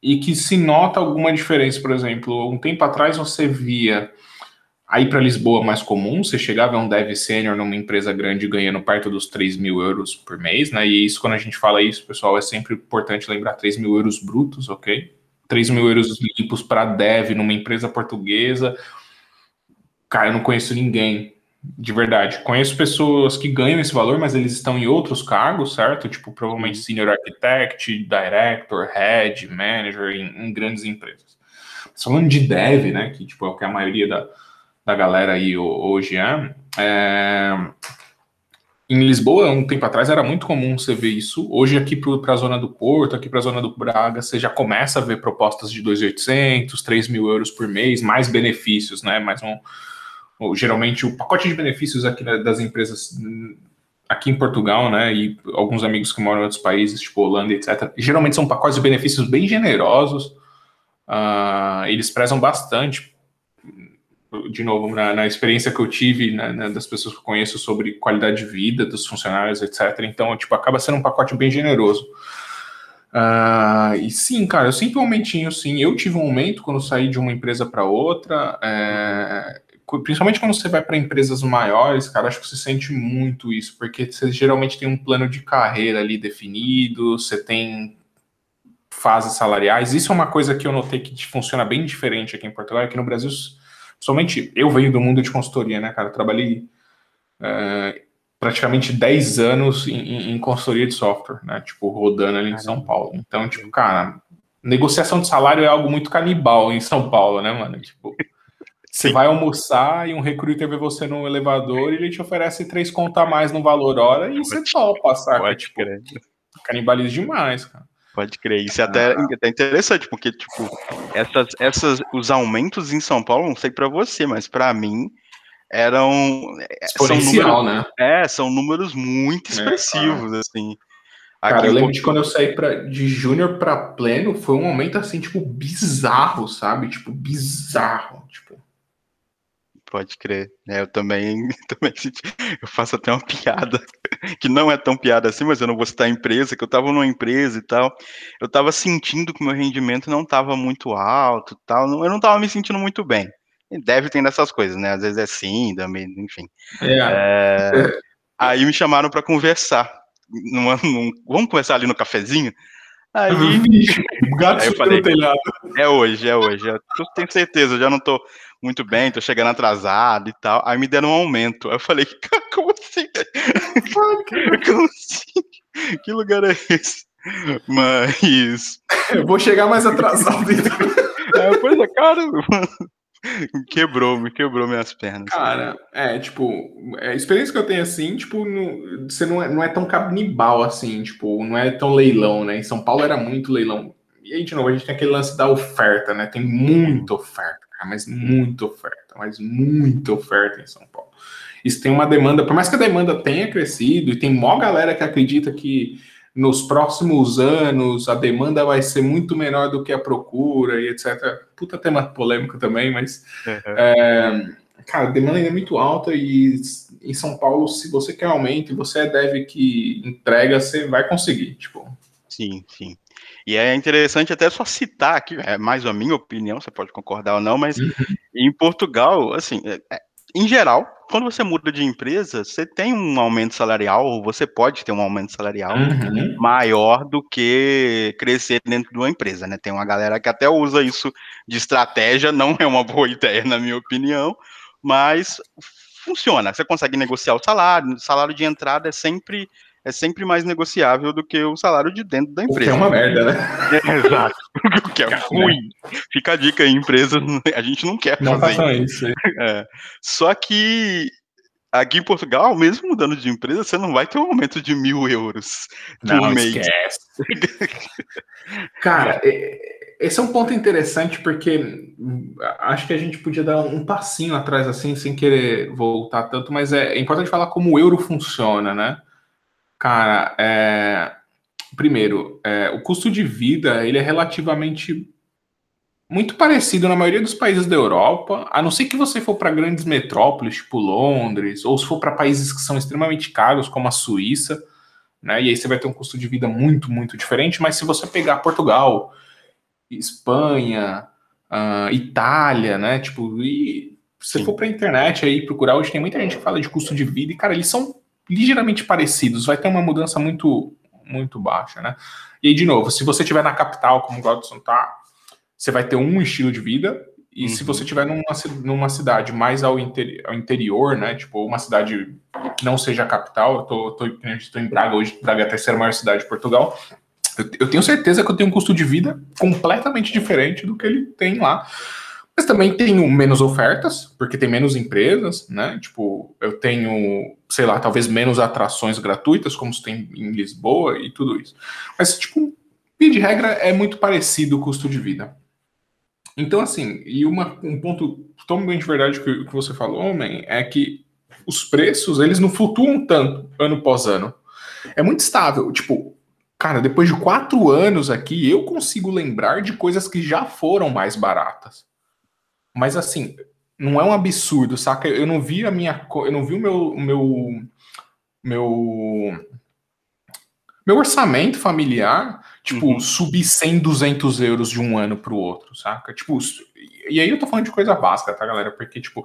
e que se nota alguma diferença, por exemplo, um tempo atrás você via aí para Lisboa mais comum, você chegava a um dev sênior numa empresa grande ganhando perto dos 3 mil euros por mês, né? E isso, quando a gente fala isso, pessoal, é sempre importante lembrar 3 mil euros brutos, ok? 3 mil euros limpos para dev numa empresa portuguesa. Cara, eu não conheço ninguém de verdade. Conheço pessoas que ganham esse valor, mas eles estão em outros cargos, certo? Tipo, provavelmente uhum. senior architect, director, head, manager em, em grandes empresas. Mas falando de dev, né, que tipo, é o que a maioria da, da galera aí hoje é, é em Lisboa, um tempo atrás, era muito comum você ver isso. Hoje, aqui para a zona do Porto, aqui para a zona do Braga, você já começa a ver propostas de 2.800, 3 mil euros por mês, mais benefícios, né? Mais um, geralmente o pacote de benefícios aqui das empresas aqui em Portugal, né, e alguns amigos que moram em outros países, tipo Holanda, etc., geralmente são pacotes de benefícios bem generosos, uh, eles prezam bastante, de novo, na, na experiência que eu tive, né, né, das pessoas que eu conheço sobre qualidade de vida dos funcionários, etc., então, tipo, acaba sendo um pacote bem generoso. Uh, e sim, cara, eu sempre um aumentinho, sim. Eu tive um aumento quando saí de uma empresa para outra. É, principalmente quando você vai para empresas maiores, cara, acho que você sente muito isso, porque você geralmente tem um plano de carreira ali definido, você tem fases salariais. Isso é uma coisa que eu notei que funciona bem diferente aqui em Portugal, aqui no Brasil, somente eu venho do mundo de consultoria, né, cara? trabalhei é, praticamente 10 anos em, em, consultoria de software, né? Tipo, rodando ali em São Paulo. Então, tipo, cara, negociação de salário é algo muito canibal em São Paulo, né, mano? Tipo. Você vai almoçar e um recruiter vê você no elevador e ele te oferece três contas a mais no valor hora e você topa, saca? Pode tipo, crer. Canibaliza demais, cara. Pode crer. Isso é até, ah. até interessante, porque, tipo, essas, essas, os aumentos em São Paulo, não sei para você, mas para mim, eram. É, Exponencial, são números, né? É, são números muito expressivos, é, ah. assim. Cara, eu lembro de quando eu saí pra, de júnior para pleno, foi um aumento assim, tipo, bizarro, sabe? Tipo, bizarro. Tipo, Pode crer. É, eu também, (laughs) também eu faço até uma piada, (laughs) que não é tão piada assim, mas eu não vou citar a empresa, que eu estava numa empresa e tal, eu estava sentindo que meu rendimento não estava muito alto tal, eu não estava me sentindo muito bem. Deve ter dessas coisas, né? Às vezes é síndrome, enfim. É. É, (laughs) aí me chamaram para conversar. Numa, num, vamos conversar ali no cafezinho? Aí, gato aí eu falei, telhado. É hoje, é hoje. Eu tenho certeza, eu já não tô muito bem, tô chegando atrasado e tal. Aí me deram um aumento. Aí eu falei, (laughs) como assim? (laughs) como assim? Que lugar é esse? Mas. Eu vou chegar mais atrasado então. (laughs) É, pois é, cara, (laughs) quebrou, me quebrou minhas pernas. Cara, é, tipo, é, a experiência que eu tenho assim, tipo, no, você não é, não é tão canibal assim, tipo, não é tão leilão, né? Em São Paulo era muito leilão. E aí, de novo, a gente tem aquele lance da oferta, né? Tem muita oferta, cara, mas muita oferta, mas muita oferta em São Paulo. Isso tem uma demanda, por mais que a demanda tenha crescido, e tem mó galera que acredita que nos próximos anos a demanda vai ser muito menor do que a procura e etc. Puta tema polêmico também, mas uhum. é, cara, a demanda ainda é muito alta e em São Paulo, se você quer aumento e você é dev que entrega, você vai conseguir, tipo. Sim, sim. E é interessante até só citar aqui, é mais a minha opinião, você pode concordar ou não, mas uhum. em Portugal, assim, é, é em geral, quando você muda de empresa, você tem um aumento salarial, ou você pode ter um aumento salarial uhum. maior do que crescer dentro de uma empresa, né? Tem uma galera que até usa isso de estratégia, não é uma boa (laughs) ideia, na minha opinião, mas funciona. Você consegue negociar o salário, o salário de entrada é sempre é sempre mais negociável do que o salário de dentro da empresa. O que é uma merda, né? É, (laughs) exato. O que é ruim. Fica a dica aí, empresas, (laughs) a gente não quer não fazer isso. É. Só que aqui em Portugal, mesmo mudando de empresa, você não vai ter um aumento de mil euros por não, mês. Esquece. (laughs) Cara, esse é um ponto interessante porque acho que a gente podia dar um passinho atrás assim, sem querer voltar tanto, mas é importante falar como o euro funciona, né? Cara, é... primeiro, é... o custo de vida ele é relativamente muito parecido na maioria dos países da Europa, a não ser que você for para grandes metrópoles, tipo Londres, ou se for para países que são extremamente caros, como a Suíça, né? E aí você vai ter um custo de vida muito, muito diferente. Mas se você pegar Portugal, Espanha, uh, Itália, né? Tipo, e se você for para a internet aí procurar, hoje tem muita gente que fala de custo de vida, e, cara, eles são ligeiramente parecidos, vai ter uma mudança muito muito baixa, né? E aí, de novo, se você estiver na capital, como o Godson tá, você vai ter um estilo de vida, e uhum. se você estiver numa, numa cidade mais ao, interi ao, interior, né? Tipo, uma cidade que não seja a capital, eu tô, tô, tô em Braga hoje, Braga é a terceira maior cidade de Portugal. Eu, eu tenho certeza que eu tenho um custo de vida completamente diferente do que ele tem lá. Mas também tenho menos ofertas, porque tem menos empresas, né? Tipo, eu tenho, sei lá, talvez menos atrações gratuitas, como se tem em Lisboa e tudo isso. Mas, tipo, via de regra, é muito parecido o custo de vida. Então, assim, e uma, um ponto totalmente verdade que, que você falou, homem, é que os preços, eles não flutuam tanto ano após ano. É muito estável. Tipo, cara, depois de quatro anos aqui, eu consigo lembrar de coisas que já foram mais baratas. Mas assim, não é um absurdo, saca? Eu não vi a minha. Eu não vi o meu. meu meu meu orçamento familiar, tipo, uhum. subir 100, 200 euros de um ano para o outro, saca? Tipo, e aí eu tô falando de coisa básica, tá, galera? Porque, tipo,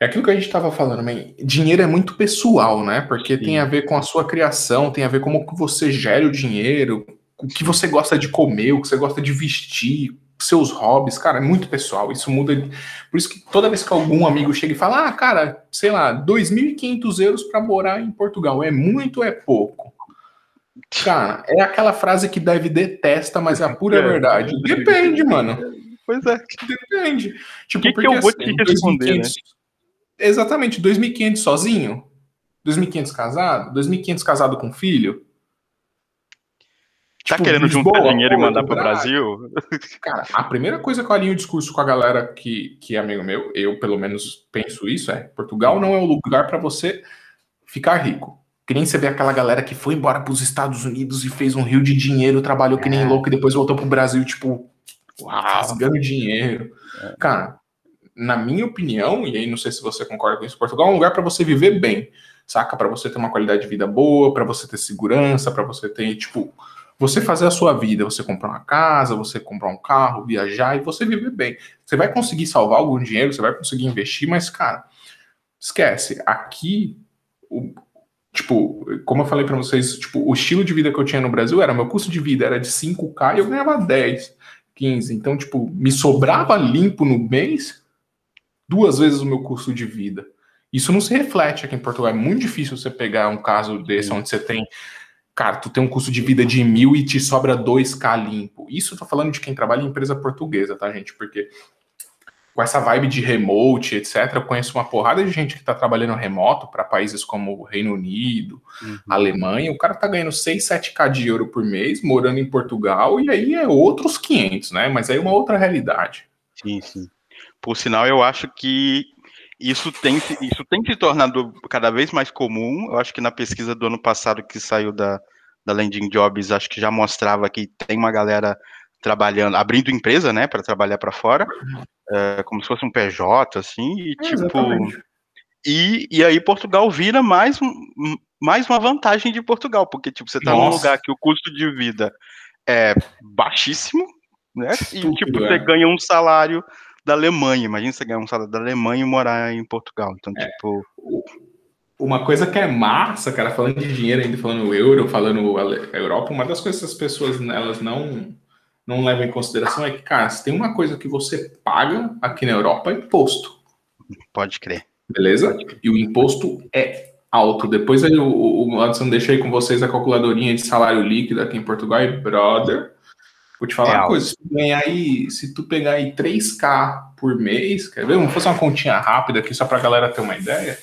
é aquilo que a gente tava falando, man, dinheiro é muito pessoal, né? Porque Sim. tem a ver com a sua criação, tem a ver como que você gera o dinheiro, o que você gosta de comer, o que você gosta de vestir, seus hobbies, cara, é muito pessoal. Isso muda. Por isso que toda vez que algum amigo chega e fala, ah, cara, sei lá, 2.500 euros para morar em Portugal, é muito ou é pouco? Cara, é aquela frase que deve detesta, mas é a pura é, verdade. Depende, mano. Pois é. Depende. Tipo, que, porque, que eu vou assim, te responder, 2, né? Exatamente, 2.500 sozinho? 2.500 casado? 2.500 casado com filho? Tá tipo, querendo Lisboa, juntar dinheiro e mandar para o Brasil? Cara, a primeira coisa que eu alinho o discurso com a galera que, que é amigo meu, eu pelo menos penso isso, é Portugal não é o lugar para você ficar rico. Que nem você vê aquela galera que foi embora para os Estados Unidos e fez um rio de dinheiro, trabalhou que nem é. louco e depois voltou pro Brasil, tipo, Uau. rasgando dinheiro. É. Cara, na minha opinião, e aí não sei se você concorda com isso, Portugal é um lugar para você viver bem, saca? Para você ter uma qualidade de vida boa, para você ter segurança, para você ter, tipo, você fazer a sua vida, você comprar uma casa, você comprar um carro, viajar e você viver bem. Você vai conseguir salvar algum dinheiro, você vai conseguir investir, mas, cara, esquece. Aqui, o, tipo, como eu falei para vocês, tipo, o estilo de vida que eu tinha no Brasil era, meu custo de vida era de 5K e eu ganhava 10, 15. Então, tipo, me sobrava limpo no mês duas vezes o meu custo de vida. Isso não se reflete aqui em Portugal. É muito difícil você pegar um caso desse, onde você tem cara, tu tem um custo de vida de mil e te sobra 2k limpo. Isso eu tô falando de quem trabalha em empresa portuguesa, tá, gente? Porque com essa vibe de remote, etc., eu conheço uma porrada de gente que tá trabalhando remoto para países como o Reino Unido, uhum. Alemanha, o cara tá ganhando 6, 7k de euro por mês, morando em Portugal, e aí é outros 500, né? Mas aí é uma outra realidade. Sim, sim. Por sinal, eu acho que isso tem, isso tem se tornado cada vez mais comum. Eu acho que na pesquisa do ano passado que saiu da, da Landing Jobs, acho que já mostrava que tem uma galera trabalhando, abrindo empresa, né, para trabalhar para fora, é, como se fosse um PJ, assim, e é, tipo. E, e aí Portugal vira mais, mais uma vantagem de Portugal, porque tipo, você está num lugar que o custo de vida é baixíssimo, né? E tipo, é. você ganha um salário da Alemanha. Imagina você ganhar um salário da Alemanha e morar em Portugal. Então, é. tipo. Uma coisa que é massa, cara, falando de dinheiro ainda, falando euro, falando Europa, uma das coisas que as pessoas elas não, não levam em consideração é que, cara, se tem uma coisa que você paga aqui na Europa é imposto. Pode crer. Beleza? Pode crer. E o imposto é alto. Depois aí, o, o Adson deixa aí com vocês a calculadorinha de salário líquido aqui em Portugal e, brother, Vou te falar uma coisa, se tu ganhar aí, se tu pegar aí 3K por mês, quer ver? Vamos fazer uma continha rápida aqui só pra galera ter uma ideia.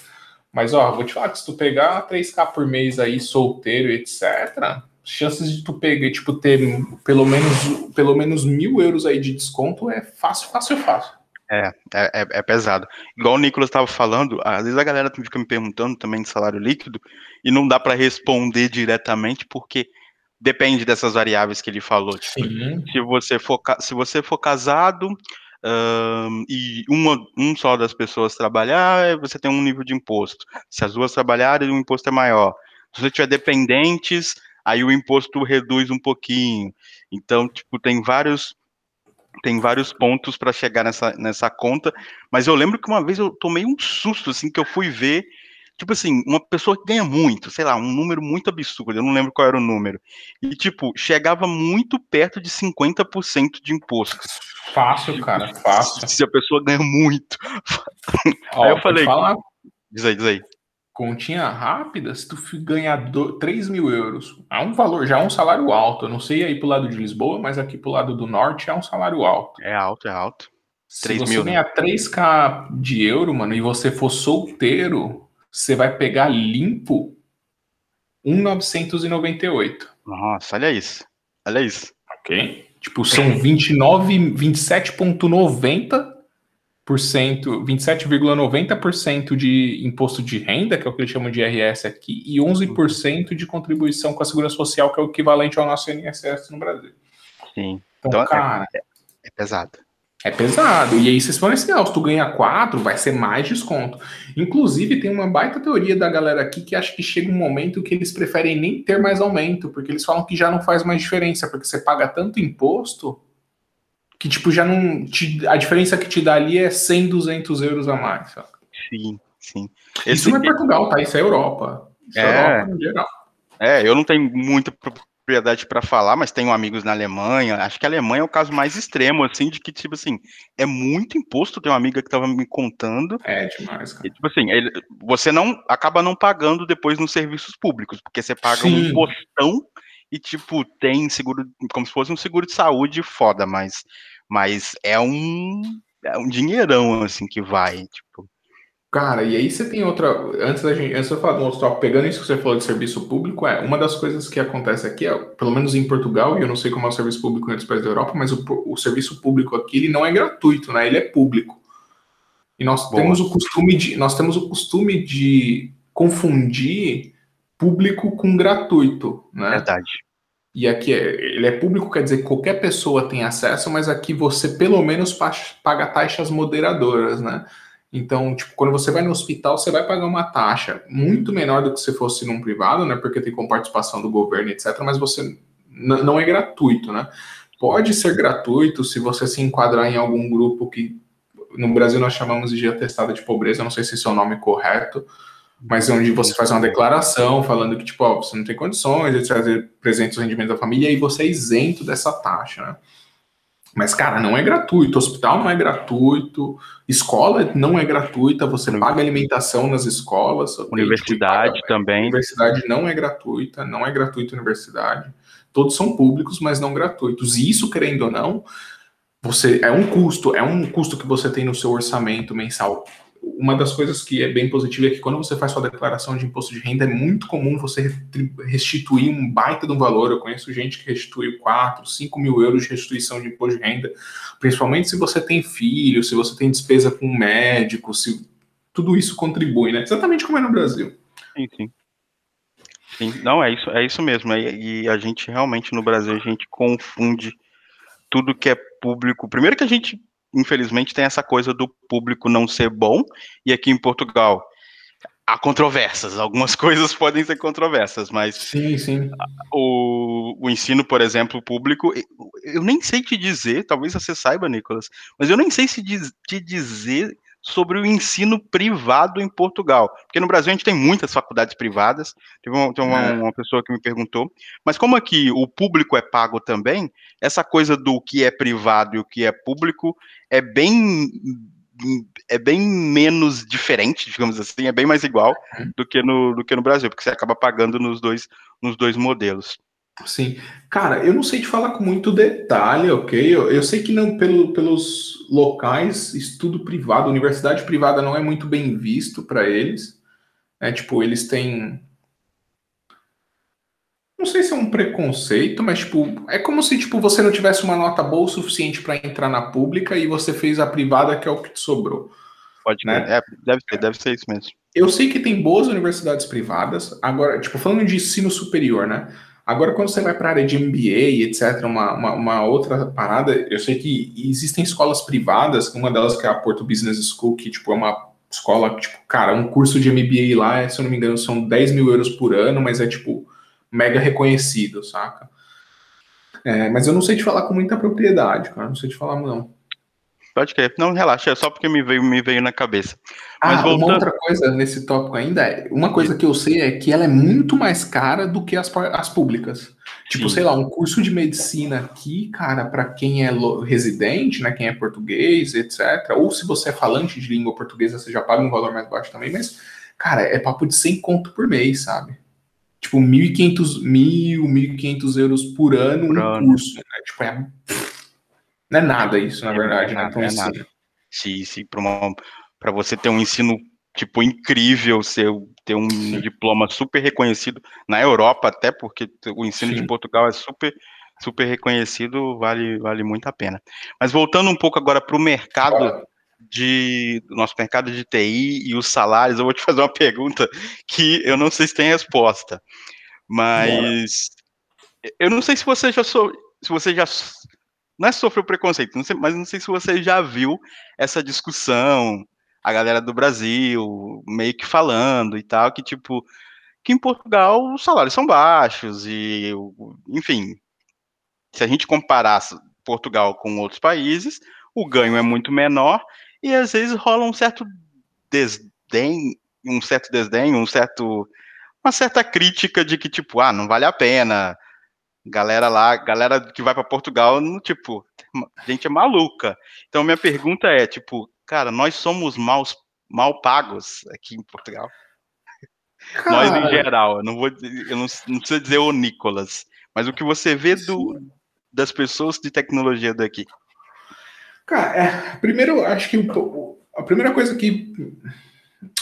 Mas ó, vou te falar que se tu pegar 3K por mês aí, solteiro, etc., chances de tu pegar, tipo, ter pelo menos, pelo menos mil euros aí de desconto é fácil, fácil, fácil. É, é, é, é pesado. Igual o Nicolas estava falando, às vezes a galera fica me perguntando também de salário líquido e não dá para responder diretamente porque depende dessas variáveis que ele falou. Tipo, se você for se você for casado um, e uma, um só das pessoas trabalhar, você tem um nível de imposto. Se as duas trabalharem, o imposto é maior. Se você tiver dependentes, aí o imposto reduz um pouquinho. Então, tipo, tem vários tem vários pontos para chegar nessa, nessa conta, mas eu lembro que uma vez eu tomei um susto assim que eu fui ver tipo assim, uma pessoa que ganha muito, sei lá, um número muito absurdo, eu não lembro qual era o número. E, tipo, chegava muito perto de 50% de imposto. Fácil, tipo, cara, fácil. Se a pessoa ganha muito. Ó, aí eu falei. Falar... Diz aí, diz aí. Continha rápida, se tu ganhar do, 3 mil euros, é um valor, já é um salário alto. Eu não sei aí pro lado de Lisboa, mas aqui pro lado do norte é um salário alto. É alto, é alto. 3 se você mil, né? ganhar né? 3k de euro, mano, e você for solteiro, você vai pegar limpo 1,998. Nossa, olha isso. Olha isso. Ok? Tipo, são 29, 27,90%, 27,90% de imposto de renda, que é o que eles chamam de IRS aqui, e 11% de contribuição com a Segurança Social, que é o equivalente ao nosso INSS no Brasil. Sim. Então, então cara. É, é pesado. É pesado. E aí vocês falam assim, ah, se tu ganha 4, vai ser mais desconto. Inclusive, tem uma baita teoria da galera aqui que acha que chega um momento que eles preferem nem ter mais aumento, porque eles falam que já não faz mais diferença, porque você paga tanto imposto que, tipo, já não. Te, a diferença que te dá ali é 100, 200 euros a mais. Sabe? Sim, sim. Esse... Isso não é Portugal, tá? Isso é Europa. Isso é, é Europa no geral. É, eu não tenho muita propriedade para falar, mas tenho amigos na Alemanha. Acho que a Alemanha é o caso mais extremo, assim, de que, tipo assim, é muito imposto. Tem uma amiga que estava me contando. É demais, cara. E, tipo assim, ele, você não acaba não pagando depois nos serviços públicos, porque você paga Sim. um impostão e, tipo, tem seguro, como se fosse um seguro de saúde foda, mas, mas é um. É um dinheirão, assim, que vai, tipo. Cara, e aí você tem outra. Antes da gente. Antes de eu falar do outro tópico, pegando isso que você falou de serviço público, é uma das coisas que acontece aqui, é, pelo menos em Portugal, e eu não sei como é o serviço público em outros países da Europa, mas o, o serviço público aqui ele não é gratuito, né? Ele é público. E nós Boa. temos o costume de. Nós temos o costume de confundir público com gratuito, né? Verdade. E aqui é, ele é público, quer dizer que qualquer pessoa tem acesso, mas aqui você pelo menos paga taxas moderadoras, né? Então, tipo, quando você vai no hospital, você vai pagar uma taxa muito menor do que se fosse num privado, né? Porque tem participação do governo, etc. Mas você não é gratuito, né? Pode ser gratuito se você se enquadrar em algum grupo que no Brasil nós chamamos de atestado de pobreza, não sei se esse é o nome correto, mas é onde você faz uma declaração falando que, tipo, ó, você não tem condições de trazer presentes os rendimentos da família e você é isento dessa taxa, né? Mas, cara, não é gratuito, hospital não é gratuito, escola não é gratuita, você paga alimentação nas escolas. Universidade paga, também. Universidade não é gratuita, não é gratuita universidade. Todos são públicos, mas não gratuitos. E isso, querendo ou não, você é um custo, é um custo que você tem no seu orçamento mensal uma das coisas que é bem positiva é que quando você faz sua declaração de imposto de renda, é muito comum você restituir um baita de um valor. Eu conheço gente que restitui 4, 5 mil euros de restituição de imposto de renda, principalmente se você tem filho, se você tem despesa com médico, se tudo isso contribui, né? Exatamente como é no Brasil. Sim, sim. Sim, não, é isso, é isso mesmo. E a gente realmente no Brasil a gente confunde tudo que é público. Primeiro que a gente infelizmente, tem essa coisa do público não ser bom, e aqui em Portugal há controvérsias, algumas (laughs) coisas podem ser controversas, mas sim, sim. O, o ensino, por exemplo, público, eu nem sei te dizer, talvez você saiba, Nicolas, mas eu nem sei se diz, te dizer sobre o ensino privado em Portugal. Porque no Brasil a gente tem muitas faculdades privadas, teve uma, uma, é. uma, pessoa que me perguntou, mas como aqui o público é pago também, essa coisa do que é privado e o que é público é bem é bem menos diferente, digamos assim, é bem mais igual uhum. do que no, do que no Brasil, porque você acaba pagando nos dois, nos dois modelos. Sim. Cara, eu não sei te falar com muito detalhe, ok? Eu, eu sei que não pelo, pelos locais, estudo privado, universidade privada não é muito bem visto para eles. É tipo, eles têm. Não sei se é um preconceito, mas tipo, é como se tipo, você não tivesse uma nota boa o suficiente para entrar na pública e você fez a privada, que é o que te sobrou. Pode né? É, deve ser, deve ser isso mesmo. Eu sei que tem boas universidades privadas. Agora, tipo, falando de ensino superior, né? Agora, quando você vai para a área de MBA, etc., uma, uma, uma, outra parada, eu sei que existem escolas privadas, uma delas que é a Porto Business School, que tipo, é uma escola, tipo, cara, um curso de MBA lá, se eu não me engano, são 10 mil euros por ano, mas é tipo mega reconhecido, saca? É, mas eu não sei te falar com muita propriedade, cara, não sei te falar, não. Pode crer. Não, relaxa, é só porque me veio, me veio na cabeça. Mas ah, voltando... uma outra coisa nesse tópico ainda, é, uma coisa que eu sei é que ela é muito mais cara do que as, as públicas. Tipo, Sim. sei lá, um curso de medicina aqui, cara, para quem é residente, né, quem é português, etc. Ou se você é falante de língua portuguesa, você já paga um valor mais baixo também, mas, cara, é papo de 100 conto por mês, sabe? Tipo, 1.500, 1.000, 1.500 euros por ano por um ano. curso, né? Tipo, é não é nada isso, na verdade, né? Então, é nada. Sim, sim, para você ter um ensino tipo incrível, ser, ter um sim. diploma super reconhecido na Europa, até porque o ensino sim. de Portugal é super super reconhecido, vale vale muito a pena. Mas voltando um pouco agora para o mercado de nosso mercado de TI e os salários, eu vou te fazer uma (laughs) pergunta que eu não sei se tem resposta, mas eu não sei se você já sou, se você já não é sofreu preconceito, não sei, mas não sei se você já viu essa discussão, a galera do Brasil meio que falando e tal, que tipo, que em Portugal os salários são baixos e, enfim, se a gente comparar Portugal com outros países, o ganho é muito menor e às vezes rola um certo desdém, um certo desdém, um certo uma certa crítica de que tipo, ah, não vale a pena, Galera lá, galera que vai para Portugal, tipo, gente é maluca. Então minha pergunta é, tipo, cara, nós somos maus, mal pagos aqui em Portugal. Cara... (laughs) Nós em geral, eu não vou, eu não, não preciso dizer o Nicolas, mas o que você vê do, das pessoas de tecnologia daqui. Cara, é, primeiro, acho que a primeira coisa que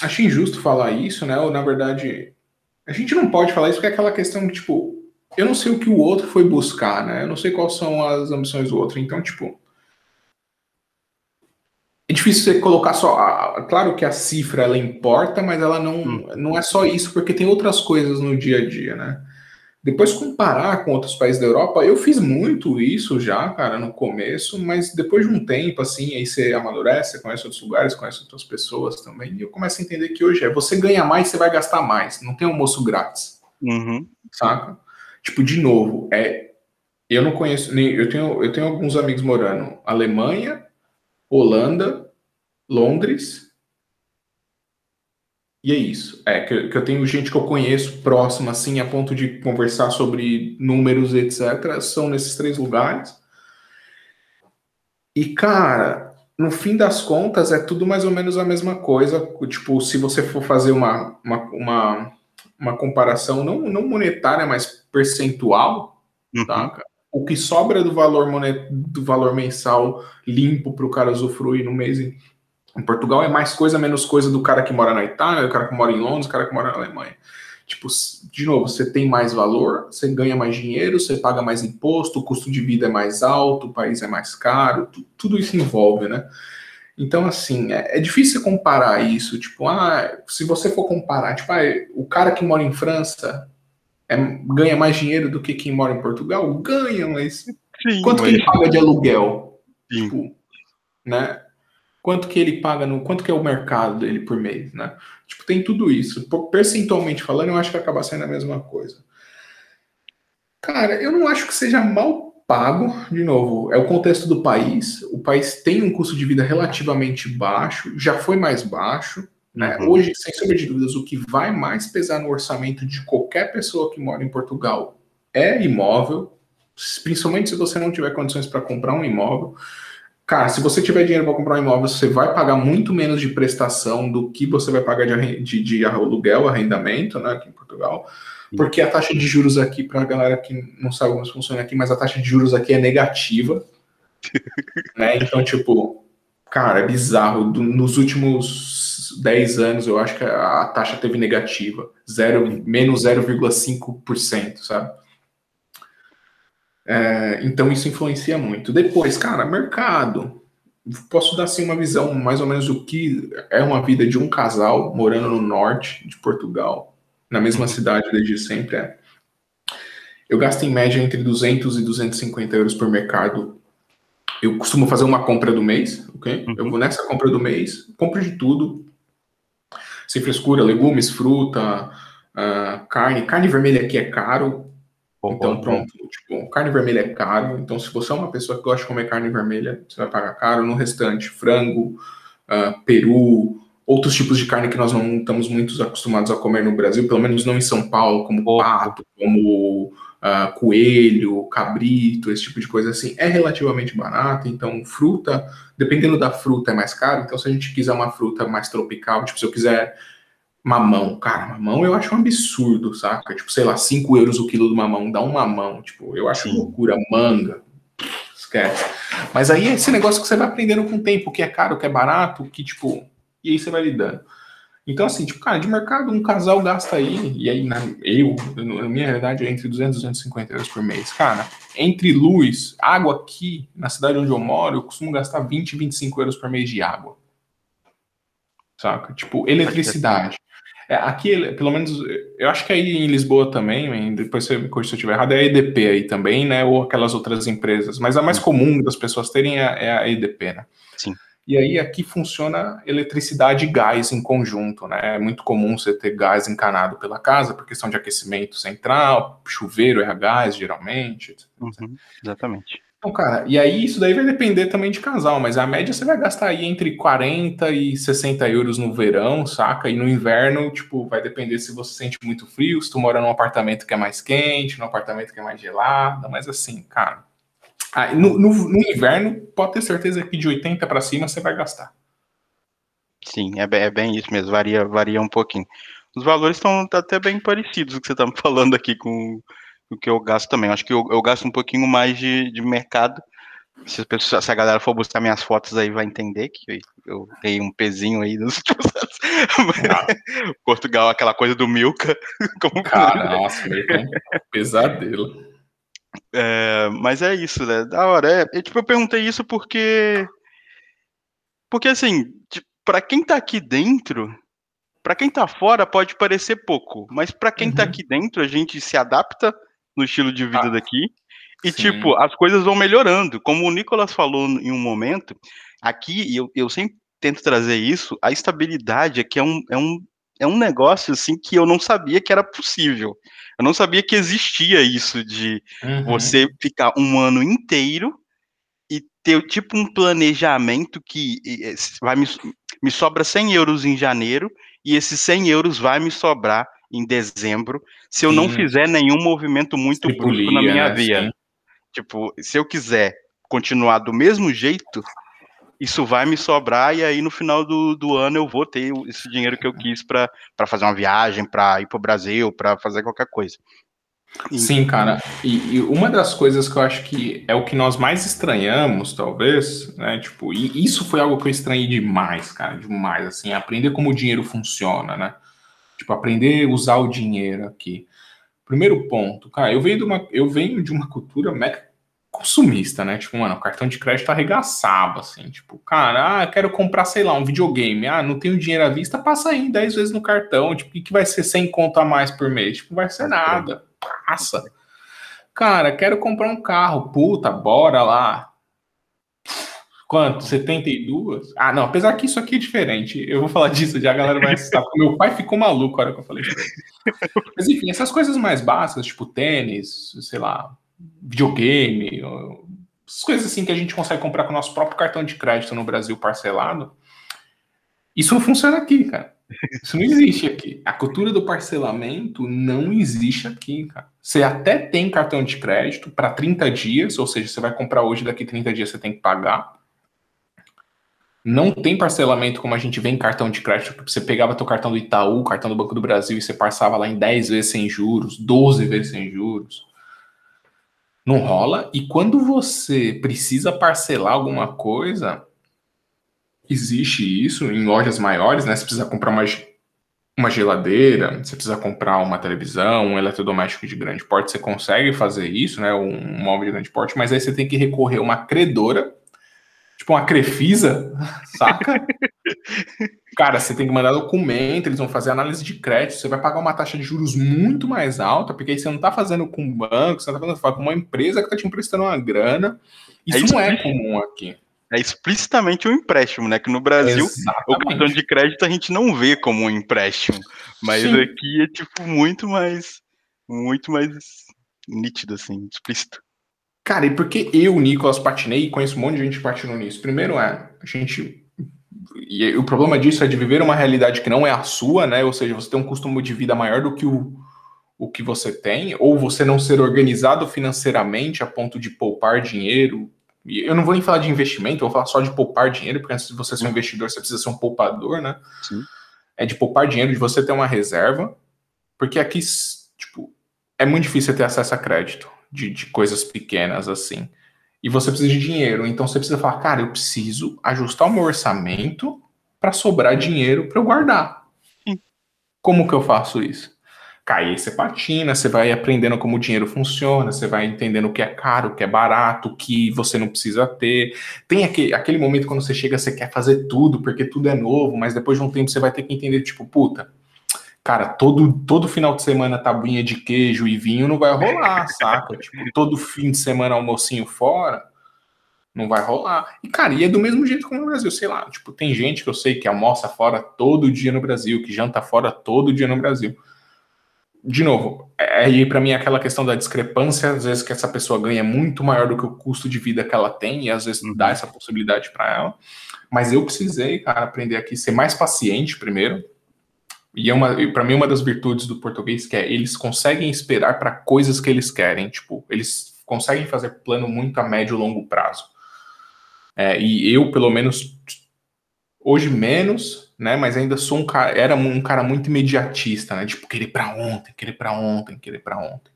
acho injusto falar isso, né? Ou na verdade, a gente não pode falar isso porque é aquela questão que, tipo, eu não sei o que o outro foi buscar, né? Eu não sei quais são as ambições do outro. Então, tipo. É difícil você colocar só. A, claro que a cifra ela importa, mas ela não, hum. não é só isso, porque tem outras coisas no dia a dia, né? depois comparar com outros países da Europa, eu fiz muito isso já, cara, no começo, mas depois de um tempo, assim, aí você amadurece, você conhece outros lugares, conhece outras pessoas também, e eu começo a entender que hoje é você ganha mais, você vai gastar mais, não tem almoço grátis, Uhum. saca? Tipo, de novo, é, eu não conheço, nem, eu tenho, eu tenho alguns amigos morando Alemanha, Holanda, Londres, e é isso. É que, que eu tenho gente que eu conheço próxima, assim, a ponto de conversar sobre números, etc. São nesses três lugares. E, cara, no fim das contas, é tudo mais ou menos a mesma coisa. Tipo, se você for fazer uma, uma, uma, uma comparação, não, não monetária, mas percentual, Uhum. tá? O que sobra do valor, monet, do valor mensal limpo para o cara usufruir no mês em, em Portugal é mais coisa, menos coisa do cara que mora na Itália, do cara que mora em Londres, do cara que mora na Alemanha. Tipo, de novo, você tem mais valor, você ganha mais dinheiro, você paga mais imposto, o custo de vida é mais alto, o país é mais caro, tu- tudo isso envolve, né? Então, assim, é, é difícil comparar isso. Tipo, ah, se você for comparar, tipo, ah, o cara que mora em França é- ganha mais dinheiro do que quem mora em Portugal? Ganha, mas Sim, quanto que mas- ele paga de aluguel? Sim. Tipo, né? Quanto que ele paga no. Quanto que é o mercado dele por mês, né? Tipo, tem tudo isso. Percentualmente falando, eu acho que acaba sendo a mesma coisa. Cara, eu não acho que seja mal pago, de novo, é o contexto do país. O país tem um custo de vida relativamente baixo, já foi mais baixo. Né? Uhum. Hoje, sem sombra de dúvidas, o que vai mais pesar no orçamento de qualquer pessoa que mora em Portugal é imóvel, principalmente se você não tiver condições para comprar um imóvel. Cara, se você tiver dinheiro para comprar um imóvel, você vai pagar muito menos de prestação do que você vai pagar de, de, de aluguel, arrendamento, né, aqui em Portugal. Porque a taxa de juros aqui, para a galera que não sabe como funciona aqui, mas a taxa de juros aqui é negativa. (laughs) né? Então, tipo, cara, é bizarro. Nos últimos 10 anos, eu acho que a, a taxa teve negativa. Zero, menos 0,5%, sabe? É, então isso influencia muito. Depois, cara, mercado. Posso dar assim uma visão mais ou menos do que é uma vida de um casal morando no norte de Portugal, na mesma cidade desde sempre. É. Eu gasto em média entre 200 e 250 euros por mercado. Eu costumo fazer uma compra do mês, ok? Uhum. Eu vou nessa compra do mês, compro de tudo, sem frescura, legumes, fruta, ah, carne. Carne vermelha aqui é caro, então, pronto, tipo, carne vermelha é caro. Então, se você é uma pessoa que gosta de comer carne vermelha, você vai pagar caro. No restante, frango, ah, peru, outros tipos de carne que nós não estamos muito acostumados a comer no Brasil, pelo menos não em São Paulo, como pato, como ah, coelho, cabrito, esse tipo de coisa assim, é relativamente barato. Então, fruta, dependendo da fruta, é mais caro. Então, se a gente quiser uma fruta mais tropical, tipo, se eu quiser mamão, cara, mamão eu acho um absurdo, saca? Tipo, sei lá, 5 euros o quilo do mamão, dá um mamão, tipo, eu acho Sim. loucura, manga, esquece. Mas aí é esse negócio que você vai aprendendo com o tempo, o que é caro, o que é barato, que, tipo, e aí você vai lidando. Então, assim, tipo, cara, de mercado, um casal gasta aí, e aí, na, eu, na minha realidade, é entre 200 e 250 euros por mês. Cara, entre luz, água aqui, na cidade onde eu moro, eu costumo gastar 20, 25 euros por mês de água. Saca? Tipo, eletricidade. É, aqui, pelo menos, eu acho que aí em Lisboa também, depois você me corrija se eu estiver errado, é a EDP aí também, né? Ou aquelas outras empresas. Mas a mais comum das pessoas terem é, é a EDP, né? Sim. E aí aqui funciona eletricidade e gás em conjunto, né? É muito comum você ter gás encanado pela casa por questão de aquecimento central, chuveiro é a gás, geralmente. Uhum, exatamente. Então, cara, e aí isso daí vai depender também de casal, mas a média você vai gastar aí entre 40 e 60 euros no verão, saca? E no inverno, tipo, vai depender se você sente muito frio, se tu mora num apartamento que é mais quente, num apartamento que é mais gelado, mas assim, cara. Ah, no, no- no inverno, pode ter certeza que de 80 para cima você vai gastar. Sim, é bem, é bem isso mesmo, varia, varia um pouquinho. Os valores estão até bem parecidos o que você está me falando aqui com o que eu gasto também. Acho que eu, eu gasto um pouquinho mais de, de mercado. Se, as pessoas- se a galera for buscar minhas fotos aí, vai entender que eu dei um pezinho aí nos (laughs) últimos anos. Portugal, aquela coisa do Milka. (laughs) como- Cara, nossa, irmão, pesadelo. É, mas é isso, né? Da hora. É, é, tipo, eu perguntei isso porque. Porque, assim, tipo, pra quem tá aqui dentro, pra quem tá fora pode parecer pouco, mas pra quem tá Uhum. aqui dentro, a gente se adapta no estilo de vida ah, daqui. E, sim. tipo, as coisas vão melhorando. Como o Nicolas falou em um momento, aqui, eu, eu sempre tento trazer isso, a estabilidade aqui é um, é um, é um negócio, assim, que eu não sabia que era possível. Eu não sabia que existia isso de uhum. você ficar um ano inteiro e ter, tipo, um planejamento que vai me, me sobra 100 euros em janeiro e esses 100 euros vai me sobrar em dezembro se eu Sim. não fizer nenhum movimento muito brusco na minha né? via. Sim. Tipo, se eu quiser continuar do mesmo jeito, isso vai me sobrar e aí no final do, do ano eu vou ter esse dinheiro que eu quis para fazer uma viagem, para ir para o Brasil, para fazer qualquer coisa. Sim, cara. E, e, uma das coisas que eu acho que é o que nós mais estranhamos, talvez, né? Tipo, e isso foi algo que eu estranhei demais, cara, demais. Assim, aprender como o dinheiro funciona, né? Tipo, aprender a usar o dinheiro aqui. Primeiro ponto, cara, eu venho de uma, eu venho de uma cultura consumista, né? Tipo, mano, o cartão de crédito arregaçava, assim. Tipo, cara, ah, eu quero comprar, sei lá, um videogame. Ah, não tenho dinheiro à vista, passa aí 10 vezes no cartão. Tipo, o que vai ser 100 conto a mais por mês? Tipo, vai ser nada. Passa. Cara, quero comprar um carro. Puta, bora lá. Quanto? 72? Ah, não, apesar que isso aqui é diferente. Eu vou falar disso, já a galera vai assustar. Meu pai ficou maluco na hora que eu falei isso. Mas enfim, essas coisas mais básicas, tipo tênis, sei lá, videogame, essas coisas assim que a gente consegue comprar com o nosso próprio cartão de crédito no Brasil parcelado. Isso não funciona aqui, cara. Isso não existe aqui. A cultura do parcelamento não existe aqui, cara. Você até tem cartão de crédito para 30 dias, ou seja, você vai comprar hoje, daqui 30 dias você tem que pagar não tem parcelamento como a gente vê em cartão de crédito, você pegava teu cartão do Itaú, cartão do Banco do Brasil, e você passava lá em 10 vezes sem juros, 12 vezes sem juros. Não rola. E quando você precisa parcelar alguma coisa, existe isso em lojas maiores, né? Você precisa comprar uma, uma geladeira, você precisa comprar uma televisão, um eletrodoméstico de grande porte, você consegue fazer isso, né? Um móvel de grande porte, mas aí você tem que recorrer a uma credora tipo uma Crefisa, (laughs) saca? Cara, você tem que mandar documento, eles vão fazer análise de crédito, você vai pagar uma taxa de juros muito mais alta, porque aí você não tá fazendo com um banco, você tá fazendo com uma empresa que tá te emprestando uma grana. Isso é não é comum aqui. É explicitamente um empréstimo, né? Que no Brasil, Exatamente. o cartão de crédito a gente não vê como um empréstimo. Mas Sim. aqui é tipo muito mais muito mais nítido, assim, explícito. Cara, e porque eu, Nicolas, patinei e conheço um monte de gente que patinou nisso? Primeiro é, a gente. E o problema disso é de viver uma realidade que não é a sua, né? Ou seja, você tem um custo de vida maior do que o, o que você tem, ou você não ser organizado financeiramente a ponto de poupar dinheiro. E eu não vou nem falar de investimento, eu vou falar só de poupar dinheiro, porque antes de você ser um investidor, você precisa ser um poupador, né? Sim. É de poupar dinheiro, de você ter uma reserva, porque aqui, tipo, é muito difícil ter acesso a crédito de, de coisas pequenas assim. E você precisa de dinheiro. Então você precisa falar, cara, eu preciso ajustar o meu orçamento para sobrar dinheiro para eu guardar. Como que eu faço isso? Cair, você patina, você vai aprendendo como o dinheiro funciona, você vai entendendo o que é caro, o que é barato, o que você não precisa ter. Tem aquele, aquele momento quando você chega, você quer fazer tudo, porque tudo é novo, mas depois de um tempo você vai ter que entender, tipo, puta, Cara, todo, todo final de semana tabuinha de queijo e vinho não vai rolar, saca? Tipo, todo fim de semana almocinho fora, não vai rolar. E, cara, e é do mesmo jeito como no Brasil, sei lá. Tipo, tem gente que eu sei que almoça fora todo dia no Brasil, que janta fora todo dia no Brasil. De novo, é, aí para mim é aquela questão da discrepância, às vezes que essa pessoa ganha muito maior do que o custo de vida que ela tem, e às vezes dá essa possibilidade para ela. Mas eu precisei, cara, aprender aqui, ser mais paciente primeiro, e é uma, para mim, uma das virtudes do português que é eles conseguem esperar para coisas que eles querem. Tipo, eles conseguem fazer plano muito a médio e longo prazo. É, e eu, pelo menos, hoje menos, né? Mas ainda sou um cara, era um cara muito imediatista, né? Tipo, querer para ontem, querer para ontem, querer para ontem.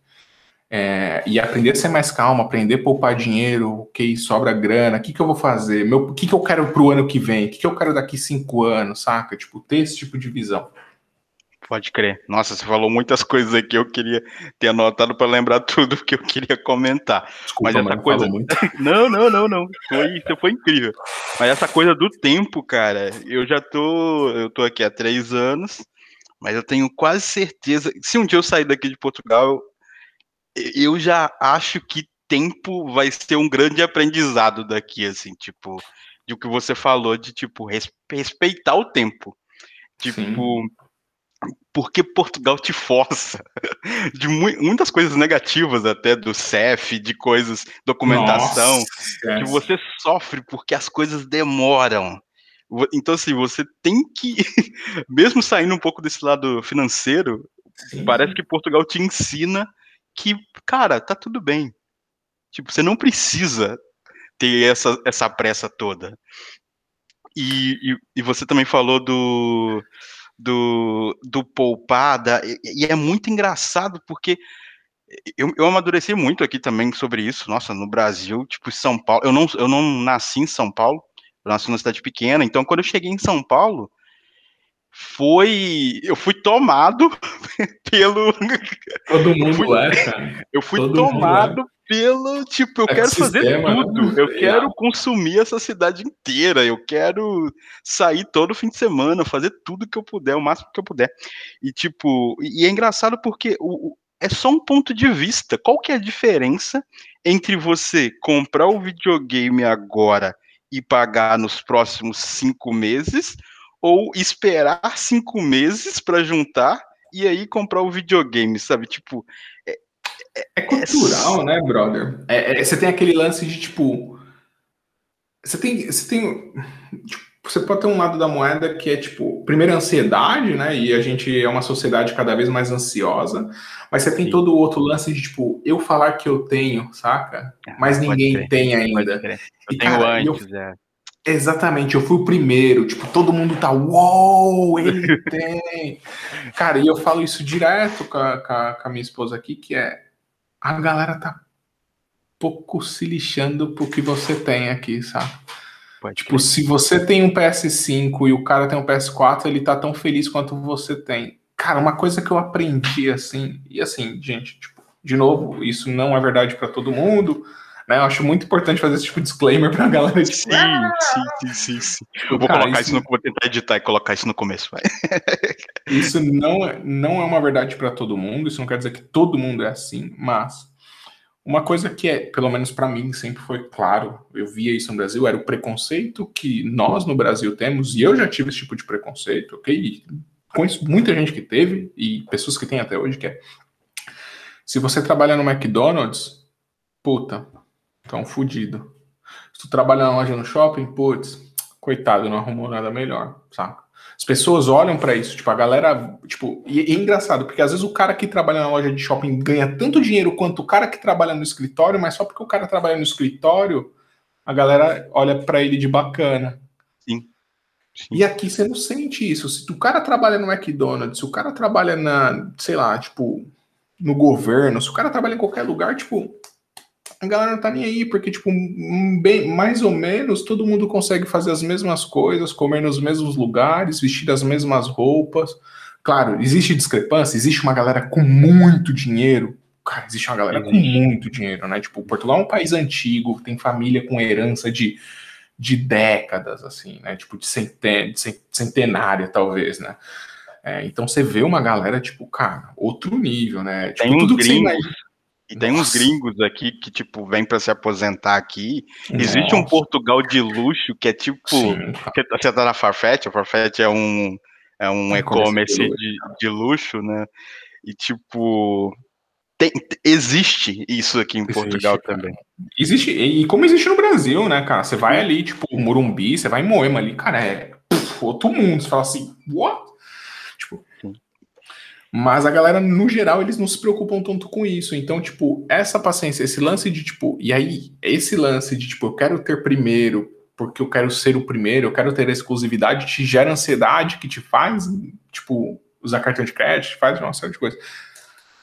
É, e aprender a ser mais calmo, aprender a poupar dinheiro, ok, sobra grana, o que, que eu vou fazer? O que, que eu quero pro ano que vem? O que, que eu quero daqui cinco anos, saca? Tipo, ter esse tipo de visão. Pode crer. Nossa, você falou muitas coisas aqui, eu queria ter anotado para lembrar tudo que eu queria comentar. Desculpa, Mas essa mano, coisa. Muito. (laughs) não, não, não, não. Foi, isso foi incrível. Mas essa coisa do tempo, cara, eu já tô. Eu tô aqui há três anos, mas eu tenho quase certeza. Se um dia eu sair daqui de Portugal, eu já acho que tempo vai ser um grande aprendizado daqui, assim, tipo, de o que você falou de, tipo, respeitar o tempo. Tipo, Sim. Porque Portugal te força (laughs) de mu muitas coisas negativas até do CEF, de coisas, documentação, Nossa, que você sofre porque as coisas demoram. Então, assim, você tem que, (laughs) mesmo saindo um pouco desse lado financeiro, Sim. parece que Portugal te ensina que, cara, tá tudo bem. Tipo, você não precisa ter essa, essa pressa toda. E, e, e você também falou do, do, do poupada, e, e é muito engraçado porque eu, eu amadureci muito aqui também sobre isso. Nossa, no Brasil, tipo, São Paulo, eu não, eu não nasci em São Paulo, eu nasci numa cidade pequena, então quando eu cheguei em São Paulo, foi. Eu fui tomado (laughs) pelo. Todo mundo fui, é, cara. Eu fui Todo tomado pelo. Tipo, eu é quero fazer sistema, né? tudo. Né? Eu é. quero consumir essa cidade inteira. Eu quero sair todo fim de semana, fazer tudo que eu puder, o máximo que eu puder. E, tipo, e é engraçado porque o, é só um ponto de vista. Qual que é a diferença entre você comprar o videogame agora e pagar nos próximos cinco meses? Ou esperar cinco meses para juntar e aí comprar o videogame, sabe? Tipo. É, é, é cultural, né, brother? É, é, você tem aquele lance de tipo. Você tem. Você tem. Tipo, você pode ter um lado da moeda que é tipo, primeiro ansiedade, né? E a gente é uma sociedade cada vez mais ansiosa, mas você tem Sim. todo o outro lance de tipo, eu falar que eu tenho, saca? Ah, mas ninguém tem ainda. Eu e, tenho cara, antes, eu, é. Exatamente, eu fui o primeiro, tipo, todo mundo tá, uou, ele (laughs) tem. Cara, e eu falo isso direto com a, com a, com a minha esposa aqui, que é, a galera tá pouco se lixando pro que você tem aqui, sabe? Pode tipo, se você tem um PS5 e o cara tem um PS4, ele tá tão feliz quanto você tem. Cara, uma coisa que eu aprendi assim, e assim, gente, tipo, de novo, isso não é verdade para todo mundo, né? Eu acho muito importante fazer esse tipo de disclaimer pra galera. Tipo, sim, ah! sim, sim, sim, Eu vou Cara, colocar isso, no, vou tentar editar e colocar isso no começo, vai. (laughs) isso não é, não é uma verdade para todo mundo, isso não quer dizer que todo mundo é assim, mas uma coisa que é, pelo menos para mim, sempre foi claro, eu via isso no Brasil, era o preconceito que nós no Brasil temos, e eu já tive esse tipo de preconceito, ok? E conheço muita gente que teve, e pessoas que têm até hoje, que é se você trabalha no McDonald's, puta, Então, fudido. Se tu trabalha na loja no shopping, putz, coitado, não arrumou nada melhor, saca? As pessoas olham para isso, tipo, a galera, tipo, e, é engraçado, porque às vezes o cara que trabalha na loja de shopping ganha tanto dinheiro quanto o cara que trabalha no escritório, mas só porque o cara trabalha no escritório, a galera olha para ele de bacana. Sim. Sim. E aqui você não sente isso. Se o cara trabalha no McDonald's, se o cara trabalha na, sei lá, tipo, no governo, se o cara trabalha em qualquer lugar, tipo, a galera não tá nem aí, porque, tipo, bem, mais ou menos todo mundo consegue fazer as mesmas coisas, comer nos mesmos lugares, vestir as mesmas roupas. Claro, existe discrepância, existe uma galera com muito dinheiro. Cara, existe uma galera com muito dinheiro, né? Tipo, Portugal é um país antigo, tem família com herança de, de décadas, assim, né? Tipo, de, centen de centenária, talvez, né? É, então você vê uma galera, tipo, cara, outro nível, né? Tipo, tem tudo que gringos, e tem uns gringos aqui que, tipo, vem para se aposentar aqui. Nossa. Existe um Portugal de luxo que é tipo. Que você tá na Farfetch, a Farfetch é um, é um e-commerce de, de luxo, né? E tipo. Tem, existe isso aqui em existe, Portugal cara. também. Existe, e como existe no Brasil, né, cara? Você vai ali, tipo, Morumbi, você vai em Moema ali, cara, é puf, outro mundo. Você fala assim, what? Mas a galera, no geral, eles não se preocupam tanto com isso. Então, tipo, essa paciência, esse lance de, tipo, e aí, esse lance de, tipo, eu quero ter primeiro, porque eu quero ser o primeiro, eu quero ter a exclusividade, te gera ansiedade que te faz, tipo, usar cartão de crédito, faz uma série de coisas.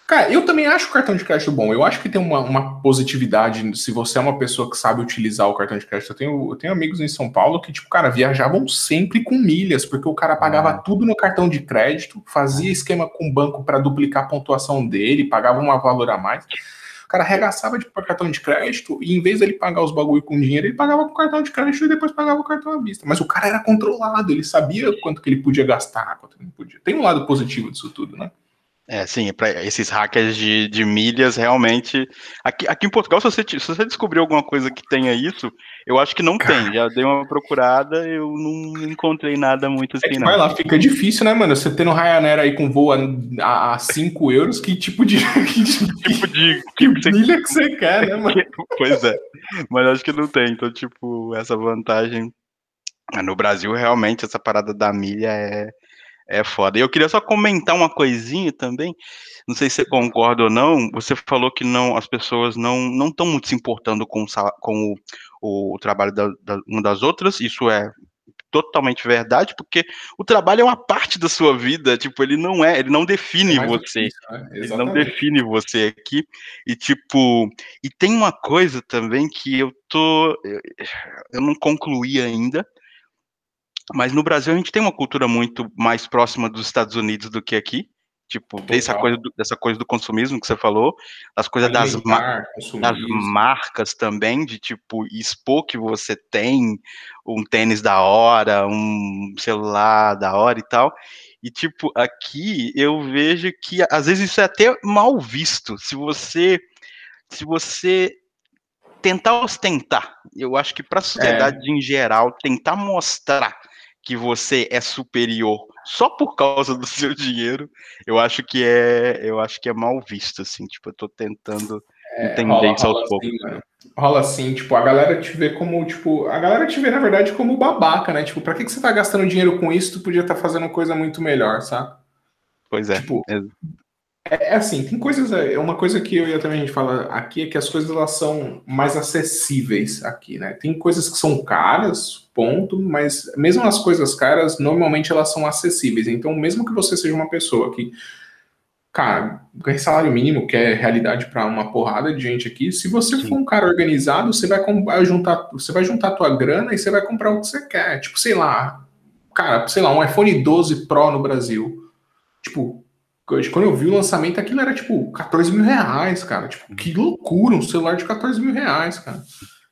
Cara, eu também acho o cartão de crédito bom. Eu acho que tem uma, uma, positividade se você é uma pessoa que sabe utilizar o cartão de crédito. Eu tenho, eu tenho amigos em São Paulo que, tipo, cara, viajavam sempre com milhas, porque o cara pagava ah. tudo no cartão de crédito, fazia esquema com o banco para duplicar a pontuação dele, pagava um valor a mais. O cara arregaçava de tipo, cartão de crédito e em vez dele pagar os bagulho com dinheiro, ele pagava com cartão de crédito e depois pagava o cartão à vista. Mas o cara era controlado, ele sabia quanto que ele podia gastar, quanto ele não podia. Tem um lado positivo disso tudo, né? É, sim, para esses hackers de, de milhas, realmente. Aqui, aqui em Portugal, se você, se você descobrir alguma coisa que tenha isso, eu acho que não tem. Já dei uma procurada, eu não encontrei nada muito assim, é não. Vai lá, fica difícil, né, mano? Você tendo Ryanair aí com voo a 5 euros, (laughs) que tipo de. Que tipo de. (laughs) Que milha que você quer, né, mano? (laughs) pois é. Mas acho que não tem. Então, tipo, essa vantagem. No Brasil, realmente, essa parada da milha é é foda. E eu queria só comentar uma coisinha também. Não sei se você concorda ou não. Você falou que não, as pessoas não não estão muito se importando com, com o, o, trabalho da, da, uma das outras. Isso é totalmente verdade, porque o trabalho é uma parte da sua vida, tipo, ele não é, ele não define é você. Isso, né? Ele não define você aqui. E tipo, e tem uma coisa também que eu tô eu, eu não concluí ainda, mas no Brasil a gente tem uma cultura muito mais próxima dos Estados Unidos do que aqui. Tipo, dessa coisa, do, dessa coisa do consumismo que você falou, as coisas das, das marcas também, de tipo, expor que você tem um tênis da hora, um celular da hora e tal. E, tipo, aqui eu vejo que às vezes isso é até mal visto. Se você. Se você tentar ostentar, eu acho que para a sociedade é. em geral, tentar mostrar que você é superior só por causa do seu dinheiro, eu acho que é, eu acho que é mal visto, assim, tipo, eu tô tentando é, entender rola, isso aos poucos. Assim, rola assim, tipo, a galera te vê como, tipo, a galera te vê, na verdade, como babaca, né? Tipo, pra que, que você tá gastando dinheiro com isso? Tu podia estar tá fazendo coisa muito melhor, sabe? Pois é. Tipo, é. É, é, assim, tem coisas. É uma coisa que eu e também a gente fala aqui é que as coisas elas são mais acessíveis aqui, né? Tem coisas que são caras, ponto, mas mesmo as coisas caras, normalmente elas são acessíveis. Então, mesmo que você seja uma pessoa que, cara, ganha salário mínimo, que é realidade para uma porrada de gente aqui, se você Sim. for um cara organizado, você vai juntar, você vai juntar a tua grana e você vai comprar o que você quer. Tipo, sei lá, cara, sei lá, um iPhone 12 Pro no Brasil. Tipo, quando eu vi o lançamento, aquilo era tipo 14 mil reais, cara. Tipo, que loucura, um celular de 14 mil reais, cara.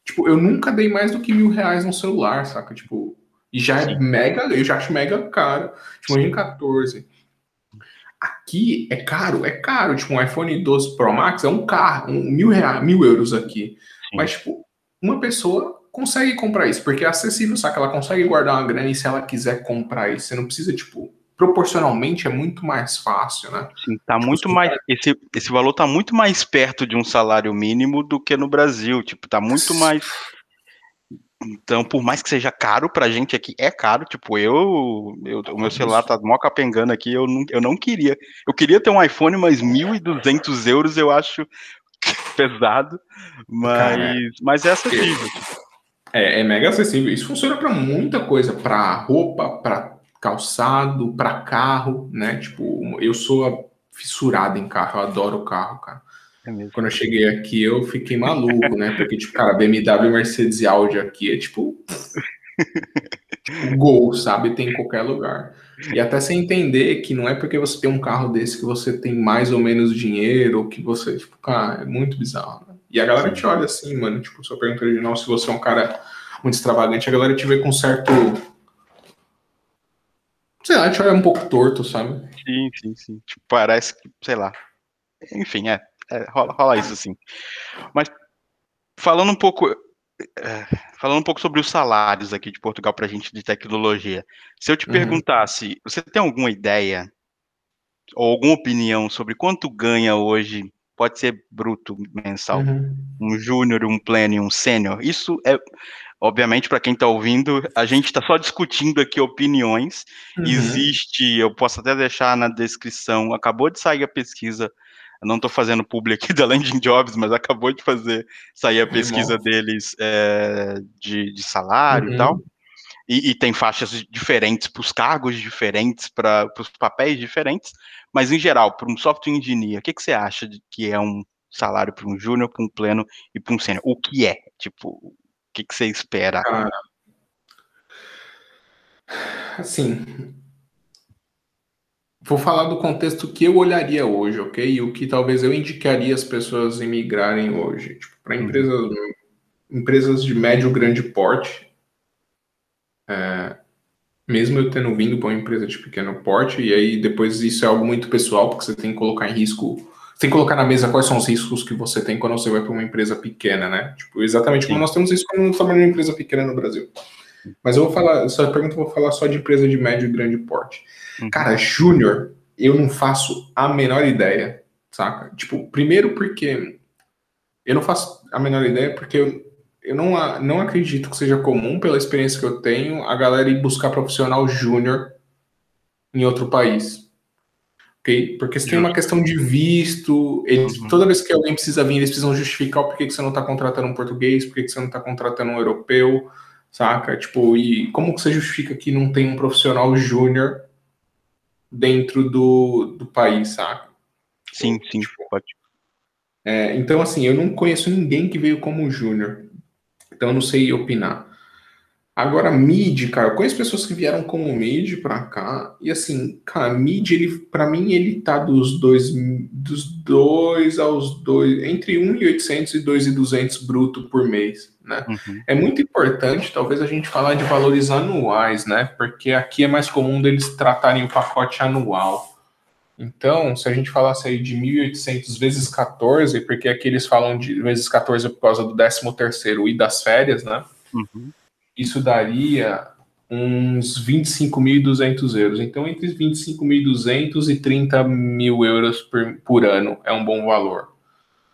Tipo, eu nunca dei mais do que mil reais num celular, saca? Tipo, e já é mega, eu já acho mega caro. Tipo, imagina 14. Aqui é caro, é caro. Tipo, um iPhone 12 Pro Max é um carro, um mil, reais, mil euros aqui. Sim. Mas, tipo, uma pessoa consegue comprar isso, porque é acessível, saca? Ela consegue guardar uma grana e se ela quiser comprar isso, você não precisa, tipo, proporcionalmente é muito mais fácil, né? Sim, tá tipo, muito mais. Esse, esse valor tá muito mais perto de um salário mínimo do que no Brasil. Tipo, tá muito mais. Então, por mais que seja caro pra gente aqui, é caro. Tipo, eu, eu o meu celular tá mó capengando aqui, eu não, eu não queria. Eu queria ter um iPhone, mas 1.200 euros eu acho (laughs) pesado, mas, Cara, mas é acessível. É, é mega acessível. Isso funciona para muita coisa, para roupa, para calçado, para carro, né? Tipo, eu sou fissurado em carro, eu adoro carro, cara. É Quando eu cheguei aqui, eu fiquei maluco, né? Porque, tipo, cara, BMW, Mercedes e Audi aqui é tipo. tipo, (laughs) gol, sabe? Tem em qualquer lugar. E até sem entender que não é porque você tem um carro desse que você tem mais ou menos dinheiro, ou que você, tipo, cara, é muito bizarro. Né? E a galera te olha assim, mano, tipo, se eu pergunto original se você é um cara muito extravagante, a galera te vê com certo Sei lá, a gente olha um pouco torto, sabe? Sim, sim, sim. Tipo, parece que, sei lá. Enfim, é, é rola, rola, isso assim. Mas falando um pouco. É, falando um pouco sobre os salários aqui de Portugal para a gente de tecnologia. Se eu te uhum. perguntasse, você tem alguma ideia ou alguma opinião sobre quanto ganha hoje? Pode ser bruto mensal, uhum. um júnior, um pleno e um sênior. Isso é Obviamente, para quem está ouvindo, a gente está só discutindo aqui opiniões. Uhum. Existe, eu posso até deixar na descrição, acabou de sair a pesquisa. Eu não estou fazendo publi aqui (laughs) da Landing Jobs, mas acabou de fazer sair a pesquisa deles é, de, de, salário uhum. e tal. E, e, tem faixas diferentes para os cargos diferentes, para os papéis diferentes, mas em geral, para um software engineer, o que, que você acha de que é um salário para um júnior, para um pleno e para um sênior? O que é? Tipo, que, que você espera? Cara, assim, vou falar do contexto que eu olharia hoje, ok? E o que talvez eu indicaria as pessoas imigrarem hoje. Tipo, para uhum. empresas, empresas de médio grande porte, é, mesmo eu tendo vindo para uma empresa de pequeno porte, e aí depois isso é algo muito pessoal, porque você tem que colocar em risco, tem que colocar na mesa quais são os riscos que você tem quando você vai para uma empresa pequena, né? Tipo, exatamente Sim. como nós temos isso quando nós trabalhamos em uma empresa pequena no Brasil. Mas eu vou falar, essa pergunta eu vou falar só de empresa de médio e grande porte. Uhum. Cara, júnior, eu não faço a menor ideia, saca? Tipo, primeiro porque eu não faço a menor ideia porque eu, eu não, não acredito que seja comum, pela experiência que eu tenho, a galera ir buscar profissional júnior em outro país. Ok? Porque se tem uma questão de visto, eles, toda vez que alguém precisa vir, eles precisam justificar o porquê que você não está contratando um português, porquê que você não está contratando um europeu, saca? Tipo, e como que você justifica que não tem um profissional júnior dentro do, do país, saca? Sim, sim, tipo, pode. É, então, assim, eu não conheço ninguém que veio como júnior. Então, eu não sei opinar. Agora, mid, cara, eu conheço pessoas que vieram como mid pra cá, e assim, cara, mid, ele, pra mim, ele tá dos dois, dos dois aos dois, entre 1.800 e 2.200 bruto por mês, né? Uhum. É muito importante, talvez, a gente falar de valores anuais, né? Porque aqui é mais comum deles tratarem o pacote anual. Então, se a gente falasse aí de 1.800 vezes 14, porque aqui eles falam de vezes 14 por causa do 13 terceiro e das férias, né? Uhum. Isso daria uns 25.200 euros. Então, entre 25.200 e 30 mil euros por, por ano é um bom valor,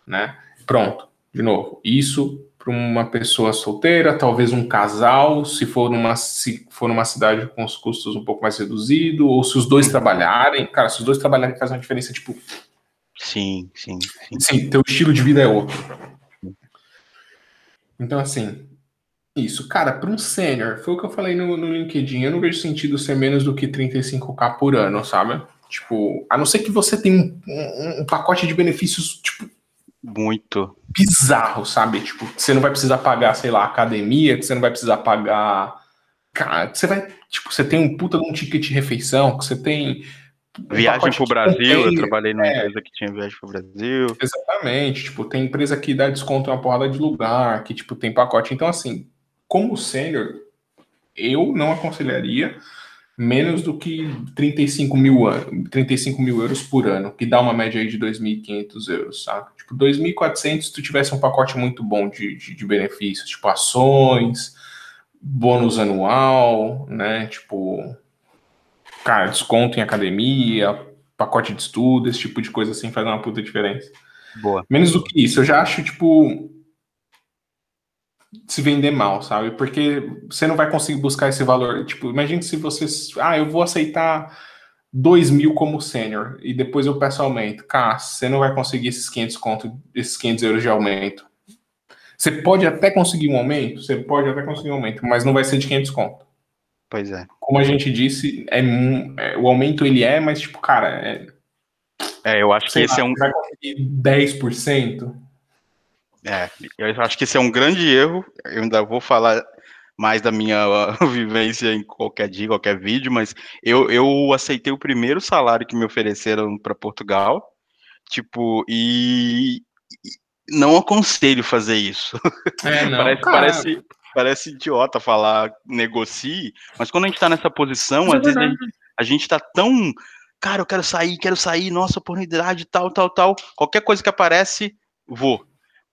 né? Pronto, de novo, isso para uma pessoa solteira, talvez um casal, se for numa, se for numa cidade com os custos um pouco mais reduzido, ou se os dois trabalharem, cara, se os dois trabalharem faz uma diferença, tipo. Sim, sim, sim. Sim, teu estilo de vida é outro. Então, assim, isso. Cara, para um sênior, foi o que eu falei no, no LinkedIn, eu não vejo sentido ser menos do que 35k por ano, sabe? Tipo, a não ser que você tenha um, um, um pacote de benefícios, tipo, muito. Bizarro, sabe? Tipo, você não vai precisar pagar, sei lá, academia, que você não vai precisar pagar. Cara, você vai. Tipo, você tem um puta de um ticket de refeição, que você tem. Um viagem pro Brasil, eu trabalhei numa é, empresa que tinha viagem pro Brasil. Exatamente, tipo, tem empresa que dá desconto em uma porrada de lugar, que, tipo, tem pacote. Então, assim, como sênior, eu não aconselharia menos do que 35 mil, 35 mil euros por ano, que dá uma média aí de 2.500 euros, sabe? Tipo, 2.400 se tu tivesse um pacote muito bom de, de, de, benefícios, tipo ações, bônus anual, né? Tipo, cara, desconto em academia, pacote de estudo, esse tipo de coisa assim faz uma puta diferença. Boa. Menos do que isso, eu já acho, tipo, se vender mal, sabe? Porque você não vai conseguir buscar esse valor. Tipo, imagine se você. Ah, eu vou aceitar 2 mil como sênior e depois eu peço aumento. Cara, você não vai conseguir esses 500 conto, esses 500 euros de aumento. Você pode até conseguir um aumento, você pode até conseguir um aumento, mas não vai ser de 500 conto. Pois é. Como a gente disse, é, é o aumento ele é, mas tipo, cara, é, é eu acho que esse lá, é um. Vai conseguir 10%. É, eu acho que esse é um grande erro. Eu ainda vou falar mais da minha (laughs) vivência em qualquer dia, qualquer vídeo, mas eu, eu aceitei o primeiro salário que me ofereceram para Portugal, tipo, e, não aconselho fazer isso. É, (laughs) não, parece, parece, parece, idiota falar negocie, mas quando a gente está nessa posição, às vezes a gente, a gente tá tão. Cara, eu quero sair, quero sair, nossa, oportunidade, tal, tal, tal. Qualquer coisa que aparece, vou.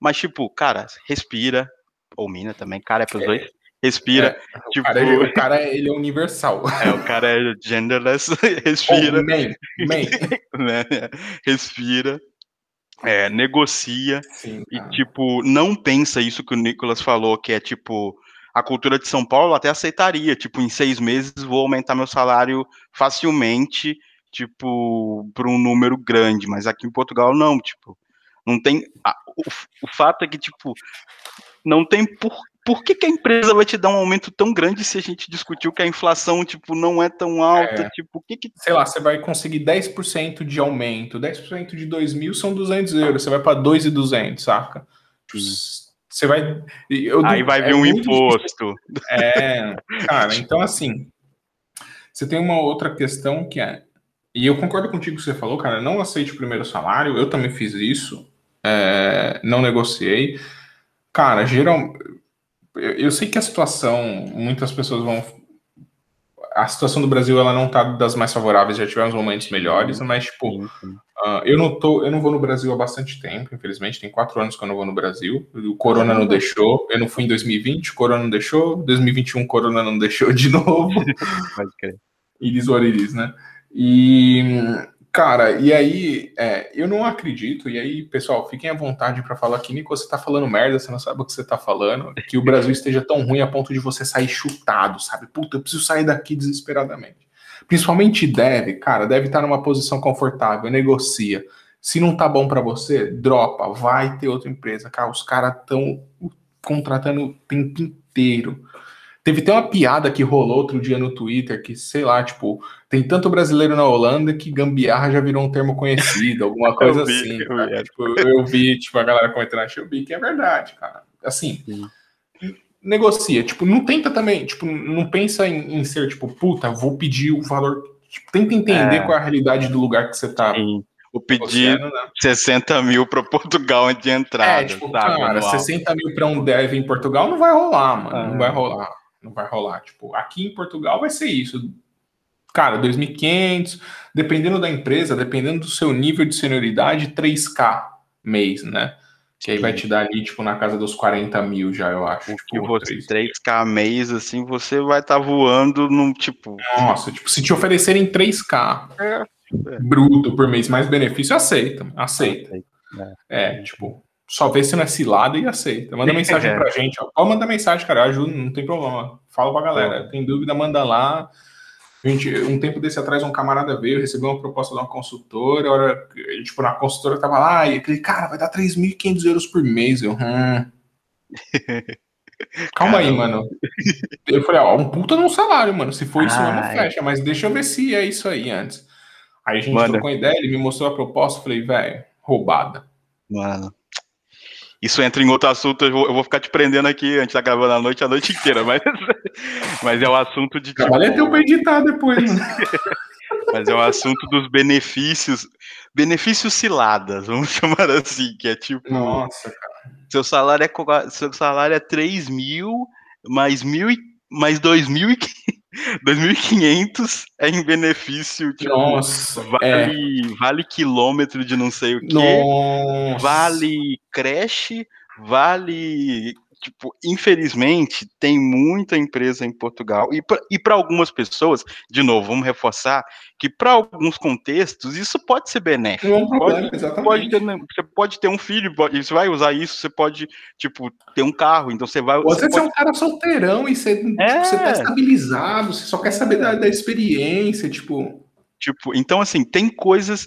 Mas, tipo, cara, respira. Ou mina também, cara, é pros é, dois. Respira. É, tipo, o, cara, ele, o (laughs) cara, ele é universal. É, o cara é genderless, (laughs) respira. Oh, man, man. (laughs) né? Respira. É, negocia Sim, e, tipo, não pensa isso que o Nicolas falou, que é, tipo, a cultura de São Paulo até aceitaria, tipo, em seis meses vou aumentar meu salário facilmente, tipo, para um número grande, mas aqui em Portugal não, tipo, não tem. A, o, o, fato é que, tipo, não tem por. Por que, que, a empresa vai te dar um aumento tão grande se a gente discutiu que a inflação, tipo, não é tão alta? É, tipo, o que que... Sei lá, você vai conseguir 10% de aumento. 10% de 2 mil são 200 euros. Você vai para 2,200, saca? Você vai... Eu, Aí vai é vir um imposto. Difícil. É, cara, então assim... Você tem uma outra questão que é... E eu concordo contigo que você falou, cara, não aceite o primeiro salário. Eu também fiz isso é, não negociei. Cara, geral, eu sei que a situação, muitas pessoas vão. a situação do Brasil ela não tá das mais favoráveis, já tivemos momentos melhores, mas tipo, uh, eu não tô, eu não vou no Brasil há bastante tempo, infelizmente, tem quatro anos que eu não vou no Brasil. O Corona não deixou, eu não fui em 2020, o Corona não deixou, 2021 o Corona não deixou de (laughs) novo. Pode crer. Iris or iris, né? E Cara, e aí, é, eu não acredito, e aí, pessoal, fiquem à vontade para falar que Nico, você tá falando merda, você não sabe o que você tá falando, que o Brasil esteja tão ruim a ponto de você sair chutado, sabe? Puta, eu preciso sair daqui desesperadamente. Principalmente deve, cara, deve estar numa posição confortável, negocia. Se não tá bom para você, dropa, vai ter outra empresa. Cara, os caras estão contratando o tempo inteiro. Teve até uma piada que rolou outro dia no Twitter, que, sei lá, tipo, tem tanto brasileiro na Holanda que gambiarra já virou um termo conhecido, alguma (laughs) coisa vi, assim. Eu vi, tipo, eu vi, tipo, a galera comentando, achei eu vi que é verdade, cara. Assim, Sim. negocia, tipo, não tenta também, tipo, não pensa em, em, ser, tipo, puta, vou pedir o valor. Tipo, tenta entender é. qual é a realidade do lugar que você tá. Sim. Vou pedir né? 60 mil para Portugal de entrada. É, tipo, sabe, cara, 60 mil para um dev em Portugal não vai rolar, mano. É. Não vai rolar não vai rolar. Tipo, aqui em Portugal vai ser isso. Cara, 2.500, dependendo da empresa, dependendo do seu nível de senioridade, 3K mês, né? Que aí vai te dar ali, tipo, na casa dos 40 mil já, eu acho. Tipo, você, 3K mês, assim, você vai estar tá voando num, tipo... Nossa, tipo, se te oferecerem 3K é, é. bruto por mês, mais benefício, aceita, aceita. É, é tipo, só vê se não é cilada e aceita. Manda mensagem pra gente. Pode mandar mensagem, cara. Ajuda, não tem problema. Fala pra galera. Tem dúvida, manda lá. Gente, um tempo desse atrás, um camarada veio, recebeu uma proposta de uma consultora. Hora, tipo, na consultora tava lá, e aquele cara vai dar 3.500 euros por mês. Eu, hum. (laughs) Calma Caramba. aí, mano. Eu falei, ó, um puta num salário, mano. Se for isso, não fecha, mas deixa eu ver se é isso aí antes. Aí a gente Manda. trocou ideia, ele me mostrou a proposta, falei, velho, roubada. Mano, isso entra em outro assunto, eu vou, eu vou, ficar te prendendo aqui, a gente tá gravando a noite, a noite inteira, mas, (laughs) mas é o assunto de. Tipo, Olha teu pra editar depois, mano. (laughs) mas é o assunto dos benefícios, benefícios ciladas, vamos (laughs) chamar assim, que é tipo. Nossa, cara. Seu salário é, seu salário é 3 mil, mais, mil, mais 2 mil e 2.500 é em benefício, tipo, Nossa, vale, é. vale quilômetro de não sei o que, vale creche, vale tipo, infelizmente, tem muita empresa em Portugal. E para algumas pessoas, de novo, vamos reforçar que para alguns contextos isso pode ser benéfico. Não é um problema, pode, exatamente. Pode ter, você pode ter um filho, você vai usar isso, você pode, tipo, ter um carro, então você vai. Você, você pode... é um cara solteirão e você, tipo, é. tipo, você tá estabilizado, você só quer saber da, da experiência, tipo. Tipo, então assim, tem coisas.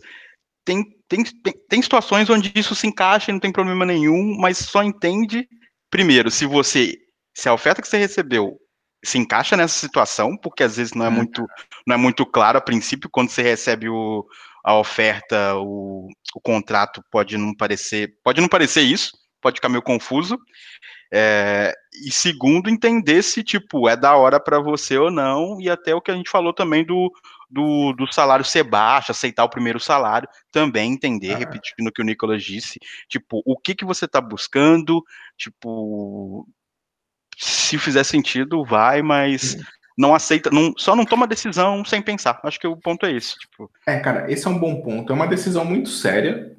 Tem, tem, tem, tem situações onde isso se encaixa e não tem problema nenhum, mas só entende primeiro, se você, se a oferta que você recebeu se encaixa nessa situação, porque às vezes não é uhum. muito, não é muito claro a princípio quando você recebe o, a oferta, o, o contrato pode não parecer, pode não parecer isso, pode ficar meio confuso. É, e segundo, entender se tipo é da hora para você ou não, e até o que a gente falou também do, do, do salário ser baixo, aceitar o primeiro salário, também entender, repetindo o que o Nicolas disse, tipo, o que que você está buscando, tipo, se fizer sentido, vai, mas não aceita, não, só não toma decisão sem pensar. Acho que o ponto é esse. Tipo. É, cara, esse é um bom ponto. É uma decisão muito séria.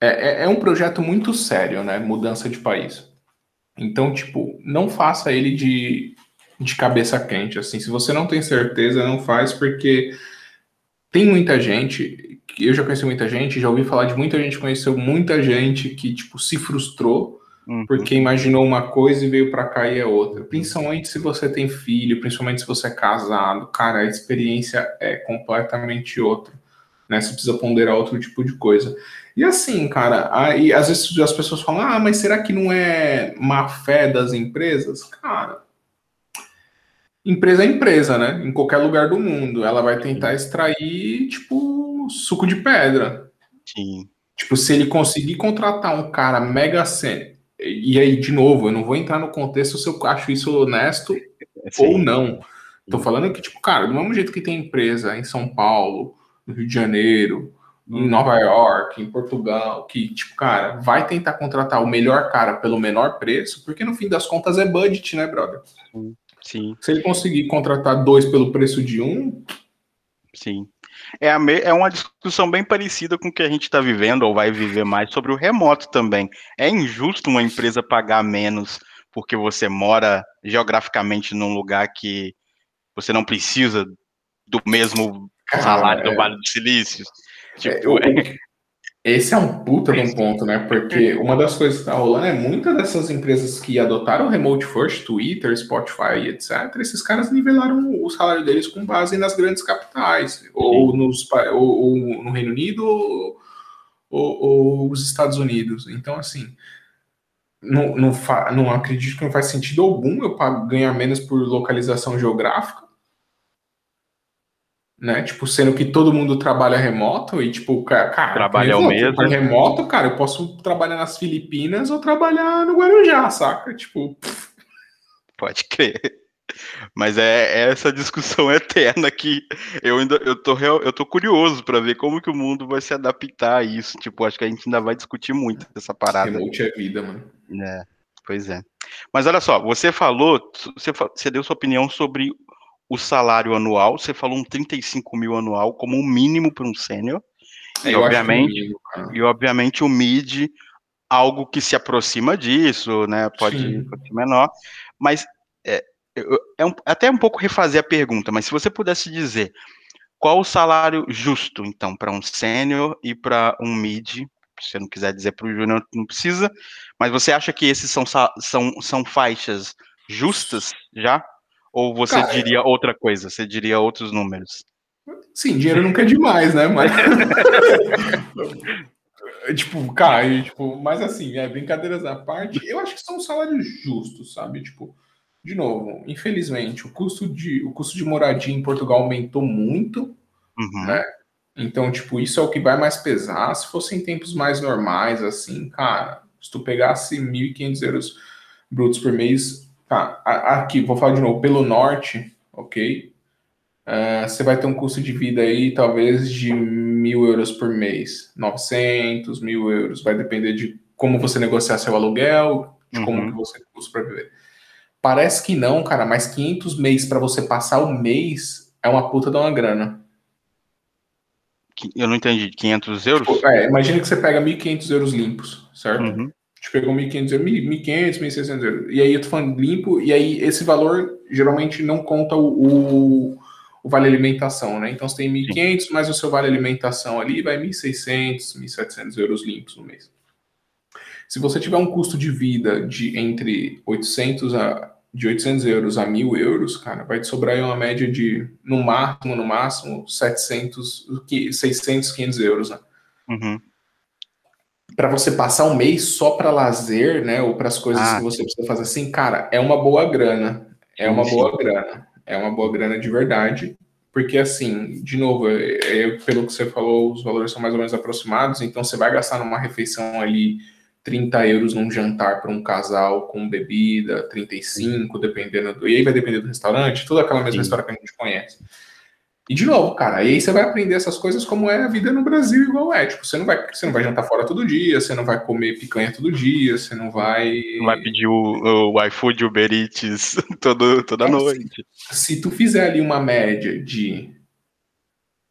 É, é, é um projeto muito sério, né? Mudança de país. Então, tipo, não faça ele de de cabeça quente, assim. Se você não tem certeza, não faz, porque tem muita gente, eu já conheci muita gente, já ouvi falar de muita gente, conheceu muita gente que, tipo, se frustrou uhum. porque imaginou uma coisa e veio para cá e é outra. Principalmente se você tem filho, principalmente se você é casado, cara, a experiência é completamente outra. Né? Você precisa ponderar outro tipo de coisa. E assim, cara, aí às vezes as pessoas falam, ah, mas será que não é má fé das empresas? Cara, empresa é empresa, né? Em qualquer lugar do mundo. Ela vai tentar extrair, tipo, suco de pedra. Sim. Tipo, se ele conseguir contratar um cara mega sen... E aí, de novo, eu não vou entrar no contexto se eu acho isso honesto Sim. ou não. Tô falando que, tipo, cara, do mesmo jeito que tem empresa em São Paulo, no Rio de Janeiro, em Nova York, em Portugal, que, tipo, cara, vai tentar contratar o melhor cara pelo menor preço, porque no fim das contas é budget, né, brother? Sim. Sim. Se ele conseguir contratar dois pelo preço de um. Sim. É, a me... é uma discussão bem parecida com o que a gente está vivendo, ou vai viver mais, sobre o remoto também. É injusto uma empresa pagar menos porque você mora geograficamente num lugar que você não precisa do mesmo salário do é. Vale do Silício. Tipo, é, esse é um puta de um ponto, né? Porque uma das coisas que tá rolando é muitas dessas empresas que adotaram o Remote First, Twitter, Spotify, etc., esses caras nivelaram o salário deles com base nas grandes capitais, ou, nos, ou, ou, no Reino Unido, ou, ou, os Estados Unidos. Então, assim, não, não, fa, não acredito que não faz sentido algum eu ganhar menos por localização geográfica né? Tipo, sendo que todo mundo trabalha remoto e, tipo, cara, trabalha ao mesmo. remoto, cara, eu posso trabalhar nas Filipinas ou trabalhar no Guarujá, saca? Tipo. Pode crer. Mas é, é, essa discussão (laughs) eterna que eu ainda eu tô, eu tô curioso para ver como que o mundo vai se adaptar a isso. Tipo, acho que a gente ainda vai discutir muito essa parada. Remote é vida, mano. É, pois é. Mas olha só, você falou, você, você deu sua opinião sobre o salário anual, você falou um 35 mil anual como um mínimo para um sênior. É, e, obviamente, e obviamente o mid, algo que se aproxima disso, né? Pode, pode ser menor. Mas é, é um, até um pouco refazer a pergunta, mas se você pudesse dizer qual o salário justo, então, para um sênior e para um mid, se você não quiser dizer para o júnior, não precisa, mas você acha que esses são, são, são faixas justas já? Ou você Cara, diria outra coisa? Você diria outros números? Sim, dinheiro nunca é demais, né? Mas. (laughs) tipo, cara, tipo, mas assim, é, brincadeiras à parte, eu acho que são salários justos, sabe? Tipo, de novo, infelizmente, o custo de, o custo de moradia em Portugal aumentou muito, uhum. né? Então, tipo, isso é o que vai mais pesar. Se fossem tempos mais normais, assim, cara, se tu pegasse 1.500 euros brutos por mês, Tá, aqui, vou falar de novo, pelo norte, ok? Uh, você vai ter um custo de vida aí, talvez, de mil euros por mês. 900, mil euros. Vai depender de como você negociar seu aluguel, de uhum. como que você custa para viver. Parece que não, cara, mas 500 mês para você passar o mês é uma puta de uma grana. Eu não entendi. 500 euros? Tipo, é, imagina que você pega 1.500 euros limpos, certo? Uhum gente pegou 1.500 euros, 1.500, 1.600 euros. E aí eu tô falando limpo, e aí esse valor geralmente não conta o, o, o vale alimentação, né? Então você tem 1.500 mais o seu vale alimentação ali, vai 1.600, 1.700 euros limpos no mês. Se você tiver um custo de vida de entre 800 a de 800 euros a 1.000 euros, cara, vai te sobrar aí uma média de, no máximo, no máximo, 700, 600, 500 euros, né? Uhum para você passar um mês só para lazer, né, ou para as coisas ah, que você precisa fazer assim, cara, é uma boa grana. É uma sim. boa grana. É uma boa grana de verdade. Porque, assim, de novo, é, é, pelo que você falou, os valores são mais ou menos aproximados, então você vai gastar numa refeição ali 30 euros num jantar para um casal com bebida, 35, dependendo do. E aí vai depender do restaurante, toda aquela mesma Sim. história que a gente conhece. E de novo, cara, aí você vai aprender essas coisas como é a vida no Brasil igual é. Tipo, você não vai, você não vai jantar fora todo dia, você não vai comer picanha todo dia, você não vai. Não vai pedir o, o iFood, Uber Eats (laughs) todo, toda então, noite. Se, se tu fizer ali uma média de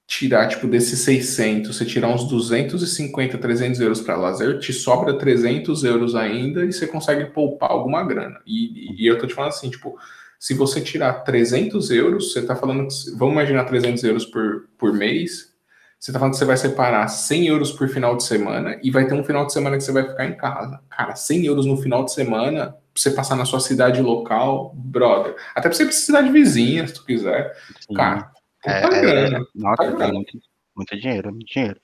tirar, tipo, desses 600, você tirar uns 250, 300 euros para lazer, te sobra 300 euros ainda e você consegue poupar alguma grana. E, e eu tô te falando assim, tipo, se você tirar 300 euros, você está falando, vamos imaginar 300 euros por, por mês, você está falando que você vai separar 100 euros por final de semana e vai ter um final de semana que você vai ficar em casa. Cara, 100 euros no final de semana, pra você passar na sua cidade local, brother. Até pra você ir pra cidade vizinha, se tu quiser. Sim. Cara, é, grana. É, nossa, tá muito, muito dinheiro, muito dinheiro.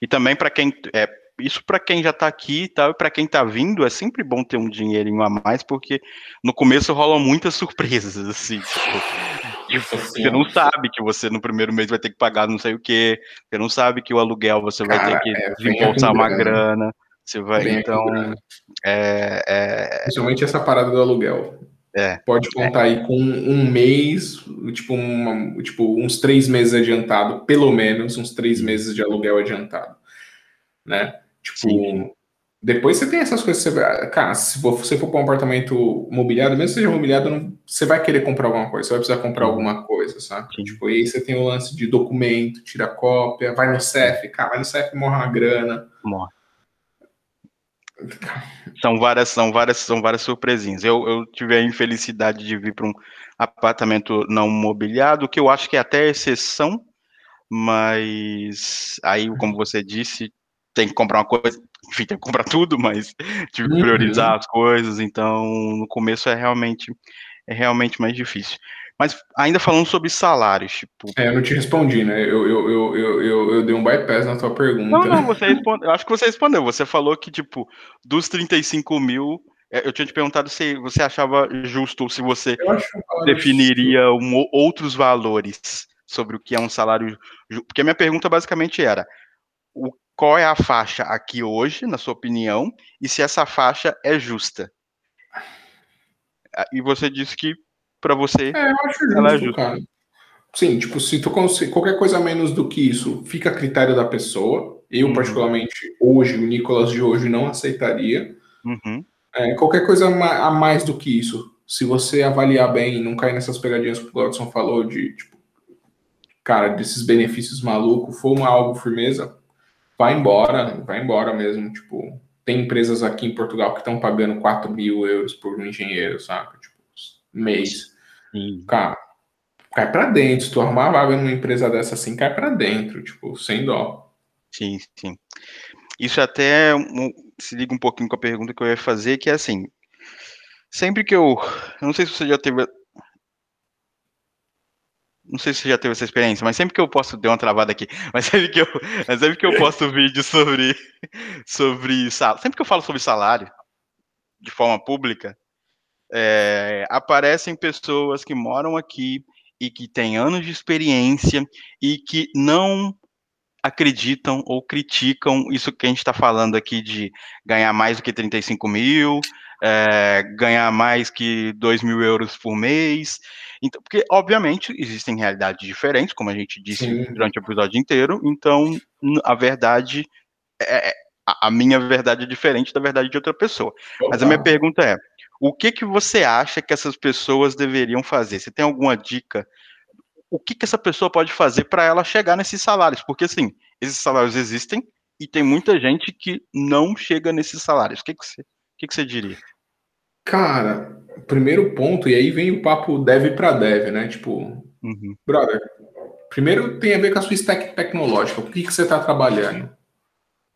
E também para quem é, isso para quem já está aqui e tal, e para quem está vindo, é sempre bom ter um dinheirinho a mais, porque no começo rolam muitas (laughs) surpresas, assim, tipo, tipo você não sabe que você no primeiro mês vai ter que pagar não sei o que, você não sabe que o aluguel você vai Cara, ter que é, desembolsar uma grana, você vai, vem então, é, é, Principalmente essa parada do aluguel. É, Pode contar é. aí com um mês, tipo, uma, tipo, uns três meses adiantado, pelo menos uns três meses de aluguel adiantado, né? Tipo, Sim. Depois você tem essas coisas. Você cara, se você for para um apartamento mobiliado, mesmo que seja mobiliado, não, você vai querer comprar alguma coisa, você vai precisar comprar alguma coisa, sabe? Sim. Tipo, aí você tem o lance de documento, tira cópia, vai no CEF, cara, vai no CEF morre uma grana. Morre. São várias, são várias, são várias surpresinhas. Eu, eu tive a infelicidade de vir para um apartamento não mobiliado, que eu acho que é até exceção, mas aí, como você disse, tem que comprar uma coisa, enfim, tem que comprar tudo, mas tive que priorizar uhum. as coisas, então no começo é realmente é realmente mais difícil. Mas ainda falando sobre salários, tipo. É, eu não te respondi, né? Eu, eu, eu, eu, eu, eu dei um bypass na tua pergunta. Não, não, você respondeu. Eu acho que você respondeu. Você falou que, tipo, dos 35 mil, é, eu tinha te perguntado se você achava justo ou se você definiria um, outros valores sobre o que é um salário. Porque a minha pergunta basicamente era: o qual é a faixa aqui hoje, na sua opinião, e se essa faixa é justa. Ah, e você disse que para você é, eu acho justo, ela é justa. Cara. Sim, tipo, se tu consegue, qualquer coisa menos do que isso, fica a critério da pessoa. Eu, uhum. particularmente, hoje, o Nicolas de hoje não aceitaria. Uhum. É, qualquer coisa a mais do que isso, se você avaliar bem, não cair nessas pegadinhas que o Gladson falou de, tipo, cara, desses benefícios malucos, for uma algo firmeza, vai embora, vai embora mesmo. Tipo, tem empresas aqui em Portugal que estão pagando 4 mil euros por um engenheiro, saca? Tipo, mês. Sim. Cara, cai para dentro. Se tu arrumar vaga numa empresa dessa assim, cai para dentro, tipo, sem dó. Sim, sim. Isso até um, se liga um pouquinho com a pergunta que eu ia fazer, que é assim, sempre que eu, eu não sei se você já teve não sei se você já teve essa experiência, mas sempre que eu posso, deu uma travada aqui, (laughs) mas sempre que eu, sempre que eu posto vídeo sobre, (laughs) sobre salário, sempre que eu falo sobre salário, de forma pública, é, aparecem pessoas que moram aqui e que têm anos de experiência e que não acreditam ou criticam isso que a gente está falando aqui de ganhar mais do que 35 mil, é, ganhar mais que 2 mil euros por mês. Então, porque, obviamente, existem realidades diferentes, como a gente disse Sim. durante o episódio inteiro, então a verdade é, é a minha verdade é diferente da verdade de outra pessoa. Opa. Mas a minha pergunta é: o que, que você acha que essas pessoas deveriam fazer? Você tem alguma dica? O que, que essa pessoa pode fazer para ela chegar nesses salários? Porque, assim, esses salários existem e tem muita gente que não chega nesses salários. O que, que você que, que você diria? Cara, primeiro ponto, e aí vem o papo dev para dev, né? Tipo, uhum. brother, primeiro tem a ver com a sua stack tecnológica, o que, que você está trabalhando,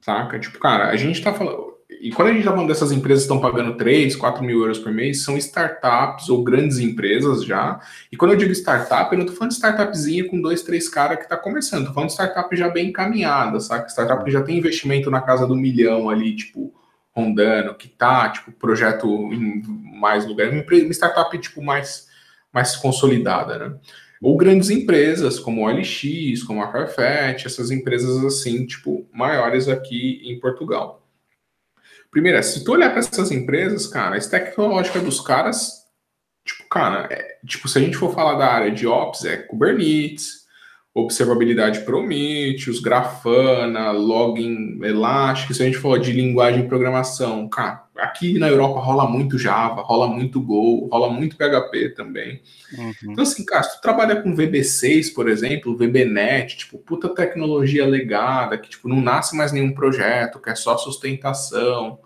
saca? Tipo, cara, a gente está falando. E quando a gente está falando dessas empresas que estão pagando 3, 4 mil euros por mês, são startups ou grandes empresas já. E quando eu digo startup, eu não estou falando de startupzinha com dois, três caras que está começando. Estou falando de startup já bem encaminhada, saca? Startup que já tem investimento na casa do milhão ali, tipo, rondando, que tá, tipo, projeto em mais lugares, uma startup, tipo, mais, mais consolidada, né? Ou grandes empresas, como o OLX, como a Farfetch, essas empresas, assim, tipo, maiores aqui em Portugal. Primeiro, se tu olhar para essas empresas, cara, a tecnológica dos caras, tipo, cara, é, tipo, se a gente for falar da área de Ops, é Kubernetes, observabilidade Prometheus, Grafana, Login Elastic, se a gente for de linguagem de programação, cara, aqui na Europa rola muito Java, rola muito Go, rola muito PHP também. Uhum. Então, assim, cara, se tu trabalha com VB6, por exemplo, VBNet, tipo, puta tecnologia legada, que, tipo, não nasce mais nenhum projeto, que é só sustentação.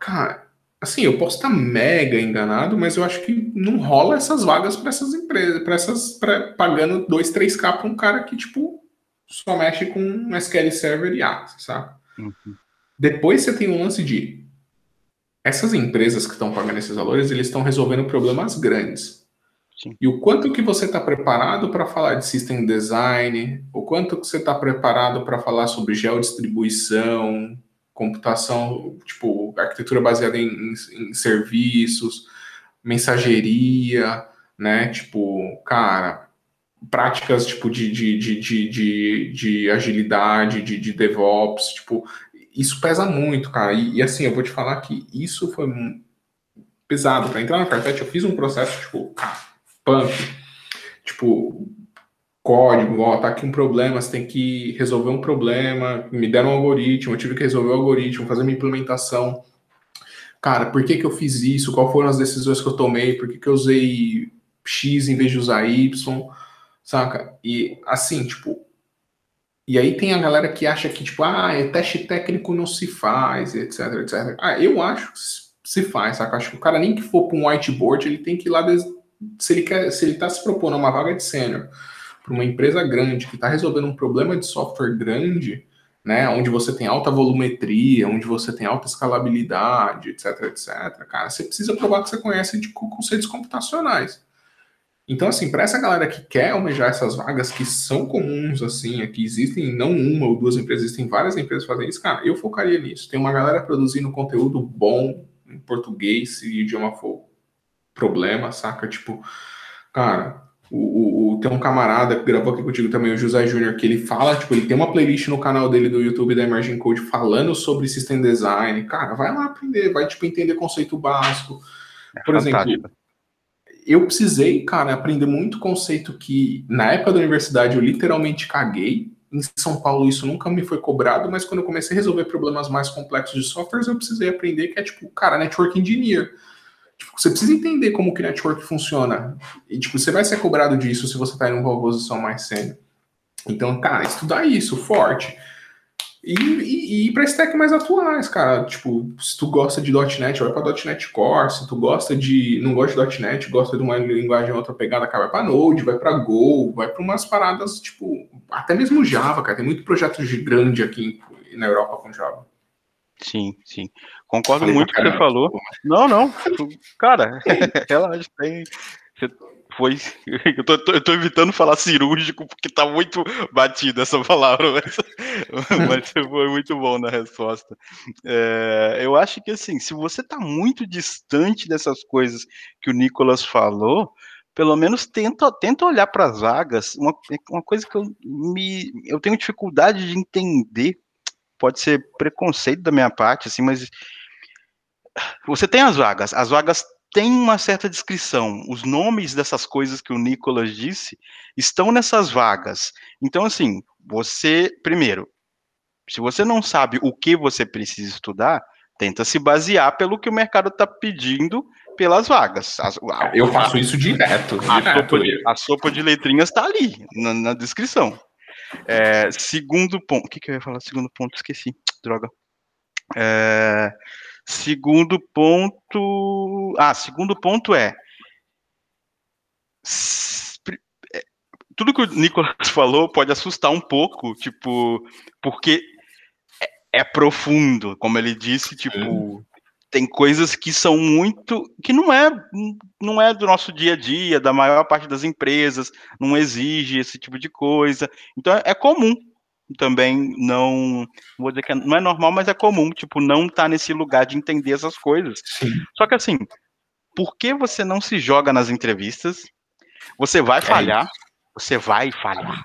Cara, assim, eu posso estar mega enganado, mas eu acho que não rola essas vagas para essas empresas, para essas pra, pagando 2, 3k para um cara que tipo só mexe com um SQL Server e Access, sabe? Uhum. Depois você tem o lance de essas empresas que estão pagando esses valores, eles estão resolvendo problemas grandes. Sim. E o quanto que você está preparado para falar de system design, o quanto que você está preparado para falar sobre geodistribuição, computação, tipo, arquitetura baseada em, em, em serviços, mensageria, né? Tipo, cara, práticas tipo de, de, de, de, de, de agilidade, de, de DevOps, tipo, isso pesa muito, cara. E, e, assim, eu vou te falar que isso foi pesado. Para entrar na Carpet, eu fiz um processo, tipo, punk. Tipo, código, ó, tá aqui um problema, você tem que resolver um problema, me deram um algoritmo, eu tive que resolver o algoritmo, fazer uma implementação. Cara, por que que eu fiz isso? Qual foram as decisões que eu tomei? Por que que eu usei X em vez de usar Y? Saca? E assim, tipo, e aí tem a galera que acha que, tipo, ah, é teste técnico não se faz, etc, etc. Ah, eu acho que se faz, saca? Acho que o cara nem que for para um whiteboard, ele tem que ir lá, se ele quer, se ele está se propondo uma vaga de sênior para uma empresa grande que está resolvendo um problema de software grande, né, onde você tem alta volumetria, onde você tem alta escalabilidade, etc, etc, cara, você precisa provar que você conhece de conceitos computacionais. Então, assim, para essa galera que quer almejar essas vagas que são comuns, assim, aqui existem não uma ou duas empresas, existem várias empresas fazendo isso, cara, eu focaria nisso. Tem uma galera produzindo conteúdo bom em português, se o idioma for problema, saca? Tipo, cara, o, o, o, tem um camarada que gravou aqui contigo também, o José Júnior, que ele fala, tipo, ele tem uma playlist no canal dele do YouTube da Emerging Code falando sobre System Design. Cara, vai lá aprender, vai, tipo, entender conceito básico. É Por fantástico. exemplo, eu precisei, cara, aprender muito conceito que na época da universidade eu literalmente caguei. Em São Paulo isso nunca me foi cobrado, mas quando eu comecei a resolver problemas mais complexos de softwares, eu precisei aprender que é tipo, cara, network engineer. Tipo, você precisa entender como que network funciona. E tipo, você vai ser cobrado disso se você está em uma posição mais sênior. Então, cara, estudar isso forte. E, e, e ir para stack mais atuais, cara. Tipo, se tu gosta de .NET, vai para .NET Core. Se tu gosta de. não gosta de .NET, gosta de uma linguagem outra pegada, cara, vai para Node, vai para Go, vai para umas paradas, tipo, até mesmo Java, cara. Tem muito projeto de grande aqui na Europa com Java. Sim, sim. Concordo Falei muito com o que você falou. Não, não. (laughs) Cara, (laughs) ela tem. Você foi. (laughs) Eu tô, eu tô, evitando falar cirúrgico porque tá muito batida essa palavra, mas, mas foi muito bom na resposta. É, eu acho que assim, se você tá muito distante dessas coisas que o Nicolas falou, pelo menos tenta, tenta olhar para as vagas. Uma, uma coisa que eu, me, eu tenho dificuldade de entender, pode ser preconceito da minha parte, assim, mas você tem as vagas, as vagas tem uma certa descrição. Os nomes dessas coisas que o Nicolas disse estão nessas vagas. Então, assim, você, primeiro, se você não sabe o que você precisa estudar, tenta se basear pelo que o mercado está pedindo pelas vagas. As, a, eu faço isso direto. A, Sopa, de, a sopa de letrinhas está ali, na, na descrição. É, segundo ponto. O que, que eu ia falar? Segundo ponto, esqueci. (tsk) Droga. É, Segundo ponto. Ah, segundo ponto é. é tudo que o Nicolas (laughs) falou pode assustar um pouco, tipo, porque é, é profundo, como ele disse, tipo, tem coisas que são muito que não é não é do nosso dia a dia, da maior parte das empresas, não exige esse tipo de coisa. Então é, comum também não vou dizer que é, não é normal, mas é comum, tipo, não tá nesse lugar de entender essas coisas. Sim. Só que assim, por que você não se joga nas entrevistas? Você vai é falhar, isso. você vai falhar.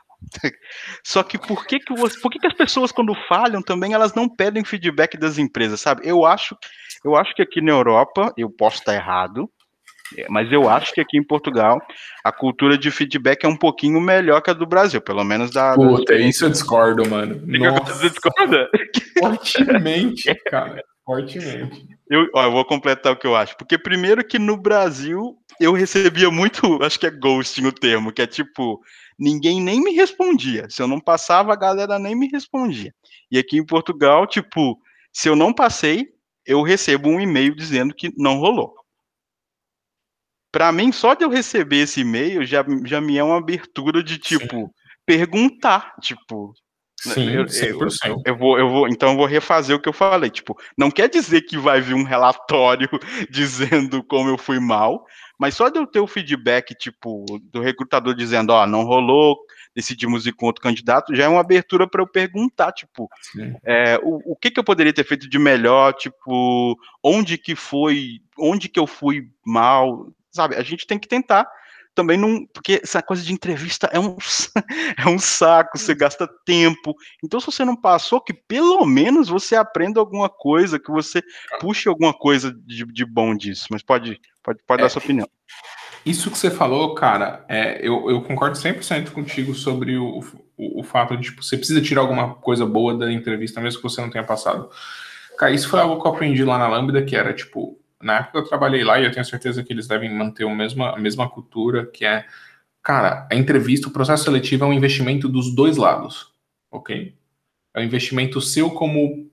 Só que por que que, você, por que que as pessoas quando falham também elas não pedem feedback das empresas, sabe? Eu acho, eu acho que aqui na Europa, eu posso estar errado, é, mas eu acho que aqui em Portugal a cultura de feedback é um pouquinho melhor que a do Brasil, pelo menos da. Puta, isso eu discordo, mano. Nossa. Você discorda? Fortemente, (laughs) cara. Fortemente. Eu, ó, eu vou completar o que eu acho. Porque, primeiro, que no Brasil eu recebia muito, acho que é ghosting o termo, que é tipo, ninguém nem me respondia. Se eu não passava, a galera nem me respondia. E aqui em Portugal, tipo, se eu não passei, eu recebo um e-mail dizendo que não rolou para mim, só de eu receber esse e-mail já, já me é uma abertura de, tipo, Sim. perguntar, tipo... Sim, eu, 100%. Eu, eu, vou, eu vou, então eu vou refazer o que eu falei, tipo, não quer dizer que vai vir um relatório (laughs) dizendo como eu fui mal, mas só de eu ter o feedback, tipo, do recrutador dizendo, ó, oh, não rolou, decidimos ir com outro candidato, já é uma abertura para eu perguntar, tipo, é, o, o que, que eu poderia ter feito de melhor, tipo, onde que foi, onde que eu fui mal, sabe? A gente tem que tentar também não. Porque essa coisa de entrevista é um, (laughs) é um saco, você gasta tempo. Então, se você não passou, que pelo menos você aprenda alguma coisa, que você puxe alguma coisa de, de bom disso. Mas pode, pode, pode é, dar sua opinião. Isso que você falou, cara, é, eu, eu concordo 100% contigo sobre o, o, o, fato de, tipo, você precisa tirar alguma coisa boa da entrevista, mesmo que você não tenha passado. Cara, isso foi algo que eu aprendi lá na Lambda, que era, tipo, na época eu trabalhei lá e eu tenho certeza que eles devem manter o mesma, a mesma cultura, que é, cara, a entrevista, o processo seletivo é um investimento dos dois lados, ok? É um investimento seu como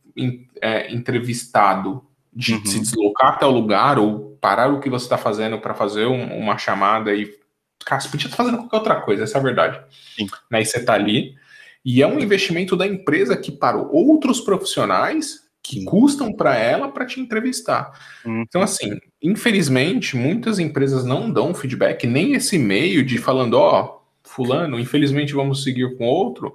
é, entrevistado, de uhum. se deslocar até o lugar ou parar o que você está fazendo para fazer um, uma chamada e. Cara, você podia estar fazendo qualquer outra coisa, essa é a verdade. Sim. Né? E você está ali. E é um investimento da empresa que para outros profissionais que custam para ela para te entrevistar. Uhum. Então, assim, infelizmente, muitas empresas não dão feedback, nem esse meio de falando, ó, oh, fulano, infelizmente vamos seguir com outro,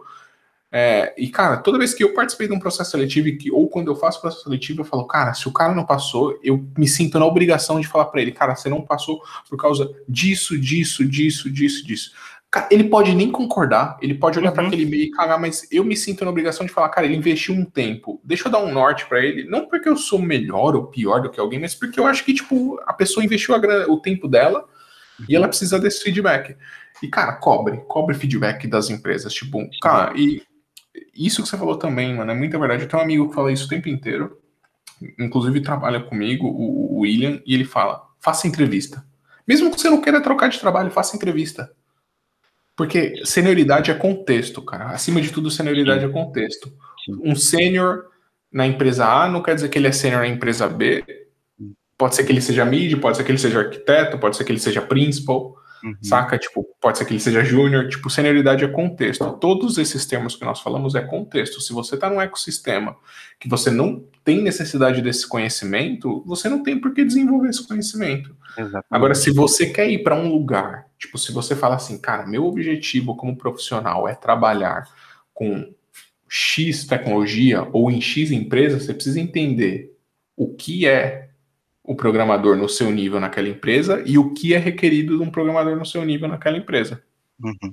é, e, cara, toda vez que eu participei de um processo seletivo, que, ou quando eu faço processo seletivo, eu falo, cara, se o cara não passou, eu me sinto na obrigação de falar para ele, cara, você não passou por causa disso, disso, disso, disso, disso. Cara, ele pode nem concordar, ele pode olhar uhum. para aquele e-mail e cagar, mas eu me sinto na obrigação de falar, cara, ele investiu um tempo, deixa eu dar um norte para ele, não porque eu sou melhor ou pior do que alguém, mas porque eu acho que, tipo, a pessoa investiu a, o tempo dela uhum. e ela precisa desse feedback. E, cara, cobre, cobre feedback das empresas, tipo, cara, e isso que você falou também, mano, é muita verdade. Eu tenho um amigo que fala isso o tempo inteiro, inclusive trabalha comigo, o, William, e ele fala: faça entrevista. Mesmo que você não queira trocar de trabalho, faça entrevista. Porque senioridade é contexto, cara. Acima de tudo, senioridade é contexto. Um sênior na empresa A não quer dizer que ele é sênior na empresa B. Pode ser que ele seja mid, pode ser que ele seja arquiteto, pode ser que ele seja principal. Uhum. Saca? Tipo, pode ser que ele seja júnior. Tipo, senioridade é contexto. Todos esses termos que nós falamos é contexto. Se você está num ecossistema que você não tem necessidade desse conhecimento, você não tem por que desenvolver esse conhecimento. Exatamente. Agora, se você quer ir para um lugar, tipo, se você fala assim, cara, meu objetivo como profissional é trabalhar com X tecnologia ou em X empresa, você precisa entender o que é o programador no seu nível naquela empresa e o que é requerido de um programador no seu nível naquela empresa. Uhum.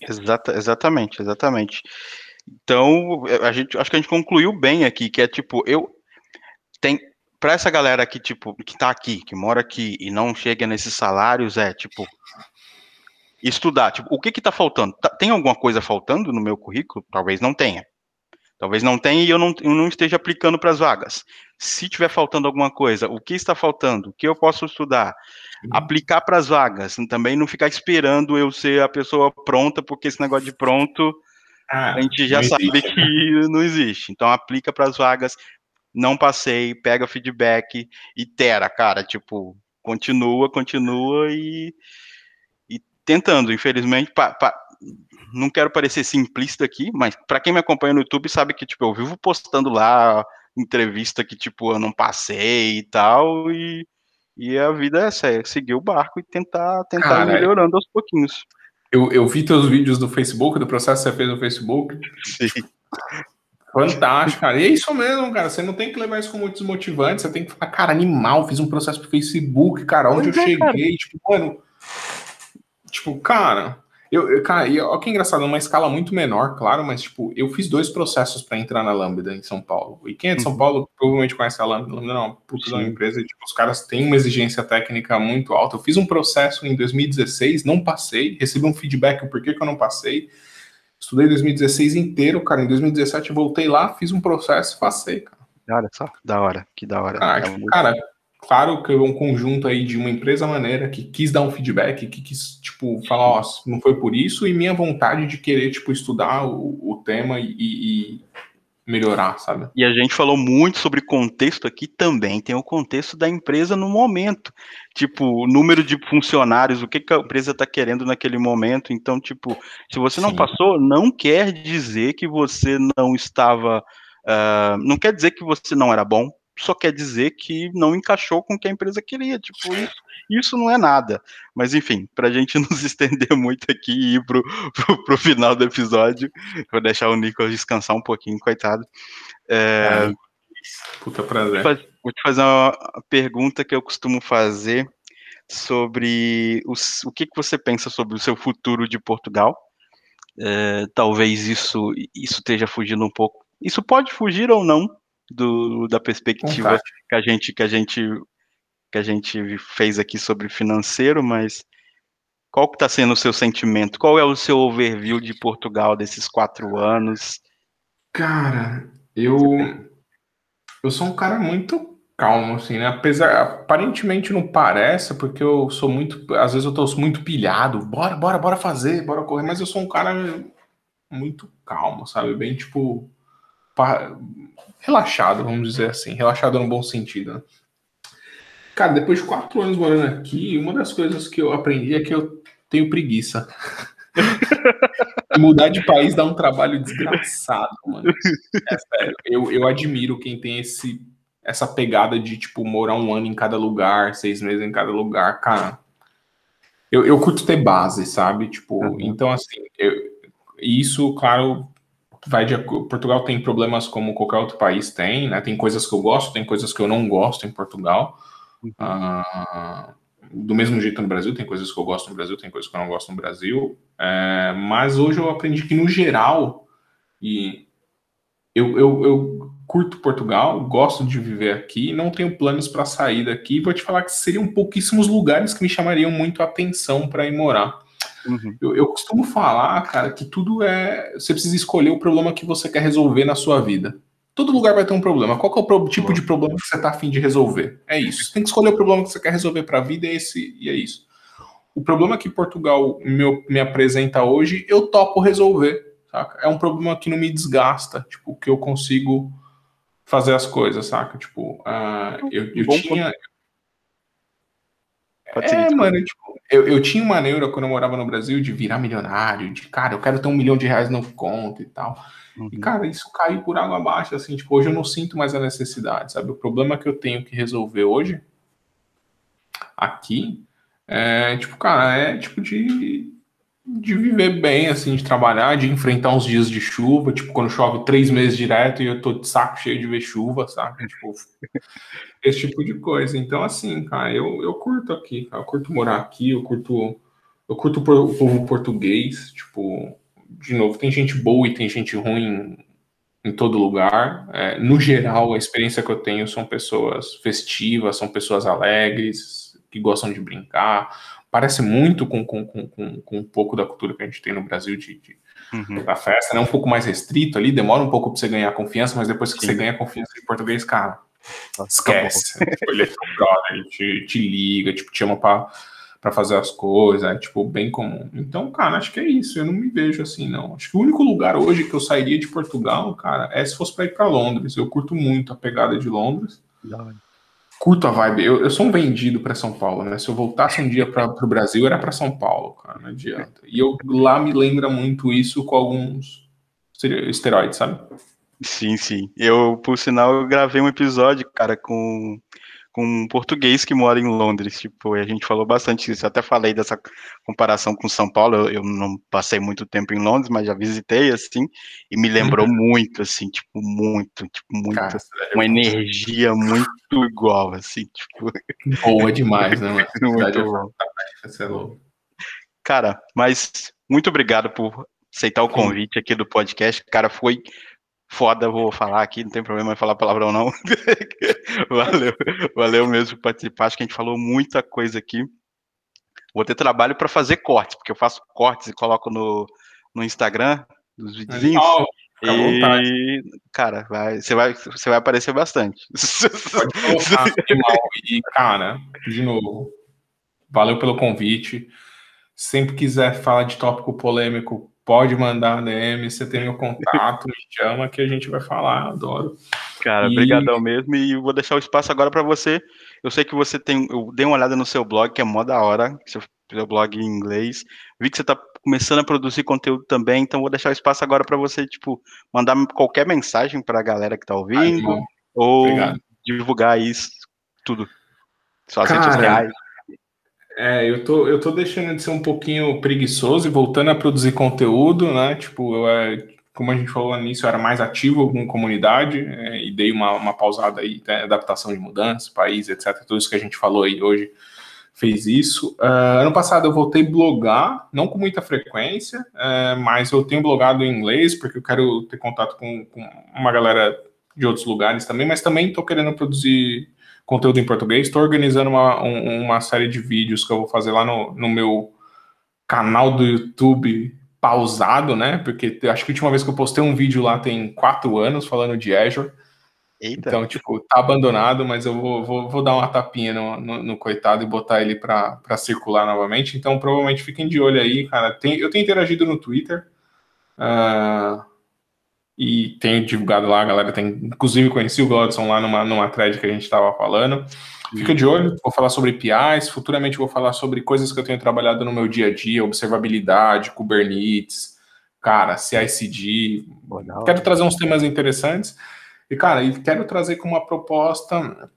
Exata, exatamente, exatamente. Então, a gente, acho que a gente concluiu bem aqui, que é tipo, eu tem para essa galera que tipo que tá aqui, que mora aqui e não chega nesses salários, é tipo estudar, tipo, o que que tá faltando? Tá, tem alguma coisa faltando no meu currículo? Talvez não tenha. Talvez não tenha e eu não, eu não esteja aplicando para as vagas. Se tiver faltando alguma coisa, o que está faltando? O que eu posso estudar? Uhum. Aplicar para as vagas. Também não ficar esperando eu ser a pessoa pronta, porque esse negócio de pronto ah, a gente já sabe existe. que (laughs) não existe. Então aplica para as vagas. Não passei, pega feedback, itera, cara. Tipo, continua, continua e, e tentando. Infelizmente, pa, pa, não quero parecer simplista aqui, mas para quem me acompanha no YouTube sabe que tipo eu vivo postando lá entrevista que tipo eu não passei e tal e, e a vida é essa, é seguir o barco e tentar tentar Cara, melhorando aos pouquinhos. Eu, eu vi teus vídeos do Facebook, do processo que você fez no Facebook. Sim. Fantástico, cara. E é isso mesmo, cara. Você não tem que levar isso como desmotivante. Você tem que falar, cara, animal, fiz um processo pro Facebook, cara, onde eu é, cheguei. Cara. Tipo, mano. Tipo, cara, eu, eu, cara, e olha que engraçado, numa escala muito menor, claro, mas tipo, eu fiz dois processos para entrar na Lambda em São Paulo. E quem é de São uhum. Paulo provavelmente conhece a Lambda. Lambda não, puta da empresa, e, tipo, os caras têm uma exigência técnica muito alta. Eu fiz um processo em 2016, não passei, recebi um feedback o porquê que eu não passei. Estudei 2016 inteiro, cara. Em 2017 voltei lá, fiz um processo e passei, cara. Olha só, da hora, que da hora. Ah, tipo, cara, claro que é um conjunto aí de uma empresa maneira que quis dar um feedback, que quis, tipo, falar, ó, não foi por isso, e minha vontade de querer, tipo, estudar o, o tema e, e, melhorar, sabe? E a gente falou muito sobre contexto aqui também, tem o contexto da empresa no momento, tipo, o número de funcionários, o que, que a empresa está querendo naquele momento, então, tipo, se você não Sim. passou, não quer dizer que você não estava, uh, não quer dizer que você não era bom, só quer dizer que não encaixou com o que a empresa queria. Tipo, isso, isso não é nada. Mas enfim, para a gente (laughs) não se estender muito aqui e ir pro, pro, pro, final do episódio, vou deixar o Nicolas descansar um pouquinho, coitado. É, puta prazer. Vou te fazer uma pergunta que eu costumo fazer sobre os, o que, que você pensa sobre o seu futuro de Portugal. É, talvez isso, isso esteja fugindo um pouco. Isso pode fugir ou não do, da perspectiva que a gente que a gente que a gente fez aqui sobre financeiro, mas qual que está sendo o seu sentimento? Qual é o seu overview de Portugal desses quatro anos? Cara, eu eu sou um cara muito calmo, assim, né? Apesar, aparentemente não parece, porque eu sou muito, às vezes eu tô muito pilhado, bora, bora, bora fazer, bora correr, mas eu sou um cara muito calmo, sabe? Bem, tipo, relaxado, vamos dizer assim, relaxado no bom sentido, né? Cara, depois de quatro anos morando aqui, uma das coisas que eu aprendi é que eu tenho preguiça. (laughs) Mudar de país dá um trabalho desgraçado, mano. É sério. Eu, eu admiro quem tem esse, essa pegada de, tipo, morar um ano em cada lugar, seis meses em cada lugar. Cara, eu, eu curto ter base, sabe? Tipo, uhum. então, assim, eu, isso, claro, vai de Portugal tem problemas como qualquer outro país tem, né? Tem coisas que eu gosto, tem coisas que eu não gosto em Portugal. Uhum. Uh, do mesmo jeito no Brasil, tem coisas que eu gosto no Brasil, tem coisas que eu não gosto no Brasil. É, mas hoje eu aprendi que, no geral, e eu, eu, eu curto Portugal, gosto de viver aqui, não tenho planos para sair daqui. Vou te falar que seriam pouquíssimos lugares que me chamariam muito a atenção para ir morar. Uhum. Eu, eu, costumo falar, cara, que tudo é. Você precisa escolher o problema que você quer resolver na sua vida. Todo lugar vai ter um problema. Qual é o tipo de problema que você está afim de resolver? É isso. Você tem que escolher o problema que você quer resolver para a vida e, esse, e é isso. O problema que Portugal me, me apresenta hoje, eu topo resolver. Saca? É um problema que não me desgasta, tipo, que eu consigo fazer as coisas, saca? Tipo, uh, eu, eu tinha. É, mano, tipo, eu, eu tinha uma neura quando eu morava no Brasil de virar milionário, de cara, eu quero ter um milhão de reais no conto e tal. Uhum. E, cara, isso caiu por água abaixo, assim, tipo, hoje eu não sinto mais a necessidade, sabe? O problema que eu tenho que resolver hoje, aqui, é, tipo, cara, é tipo de, de viver bem, assim, de trabalhar, de enfrentar uns dias de chuva, tipo, quando chove três meses direto e eu tô de saco cheio de ver chuva, sabe? Tipo, (laughs) esse tipo de coisa. Então, assim, cara, eu, eu curto aqui, cara, eu curto morar aqui, eu curto, eu curto o povo português, tipo, de novo, tem gente boa e tem gente ruim em todo lugar. É, no geral, a experiência que eu tenho são pessoas festivas, são pessoas alegres, que gostam de brincar. Parece muito com, com, com, com, um pouco da cultura que a gente tem no Brasil de, de uhum. da festa, né? Um pouco mais restrito ali, demora um pouco para você ganhar confiança, mas depois que Sim. você ganha confiança em português, cara, esquece. (laughs) ele é brother, te, te liga, tipo, te chama para para fazer as coisas, é, tipo, bem comum. Então, cara, acho que é isso. Eu não me vejo assim, não. Acho que o único lugar hoje que eu sairia de Portugal, cara, é se fosse para ir para Londres. Eu curto muito a pegada de Londres. Curto a vibe. Eu, eu sou um vendido para São Paulo, né? Se eu voltasse um dia para o Brasil, era para São Paulo, cara, não adianta. E eu lá me lembra muito isso com alguns esteroides, sabe? Sim, sim. Eu, por sinal, eu gravei um episódio, cara, com com um português que mora em Londres, tipo, a gente falou bastante isso, eu até falei dessa comparação com São Paulo, eu, eu, não passei muito tempo em Londres, mas já visitei, assim, e me lembrou uhum. muito, assim, tipo, muito, tipo, muito, Cara, uma energia muito igual, assim, tipo... Boa demais, né? (laughs) muito bom. É Cara, mas muito obrigado por aceitar o convite aqui do podcast, cara, foi foda, vou falar aqui, não tem problema em falar palavrão não. (laughs) valeu, valeu mesmo por participar, acho que a gente falou muita coisa aqui. Vou ter trabalho para fazer cortes, porque eu faço cortes e coloco no, no Instagram dos videozinhos. Oh, e, cara, vai, você, vai, você vai aparecer bastante. E, (laughs) cara, de novo, valeu pelo convite. Sempre quiser falar de tópico polêmico, pode mandar DM, você tem meu contato, me chama que a gente vai falar, adoro. Cara, obrigadão mesmo e vou deixar o espaço agora para você. Eu sei que você tem, eu dei uma olhada no seu blog, que é mó da hora, seu, seu blog em inglês. Vi que você está começando a produzir conteúdo também, então vou deixar o espaço agora para você, tipo, mandar qualquer mensagem para a galera que está ouvindo Ai, ou Obrigado. divulgar isso tudo. Suas Cara, redes sociais. É, eu tô, eu tô deixando de ser um pouquinho preguiçoso e voltando a produzir conteúdo, né? Tipo, eu, é, como a gente falou no início, eu era mais ativo com comunidade é, e dei uma, uma pausada aí, né? adaptação de mudança, país, etc. Tudo isso que a gente falou aí hoje fez isso. Uh, ano passado eu voltei a blogar, não com muita frequência, uh, mas eu tenho blogado em inglês porque eu quero ter contato com, com uma galera de outros lugares também, mas também estou querendo produzir conteúdo em português. Estou organizando uma, um, uma série de vídeos que eu vou fazer lá no, no meu canal do YouTube pausado, né? Porque acho que a última vez que eu postei um vídeo lá tem quatro anos falando de Azure. Eita. Então, tipo, tá abandonado, mas eu vou, vou, vou dar uma tapinha no, no, no coitado e botar ele para circular novamente. Então, provavelmente fiquem de olho aí, cara. Tem, eu tenho interagido no Twitter. Uh, e tenho divulgado lá, a galera tem, inclusive conheci o Godson lá numa, numa thread que a gente estava falando. Fica de olho, vou falar sobre APIs, futuramente vou falar sobre coisas que eu tenho trabalhado no meu dia a dia, observabilidade, Kubernetes, cara, CI/CD. Quero trazer uns temas interessantes. E, cara, e quero trazer com uma proposta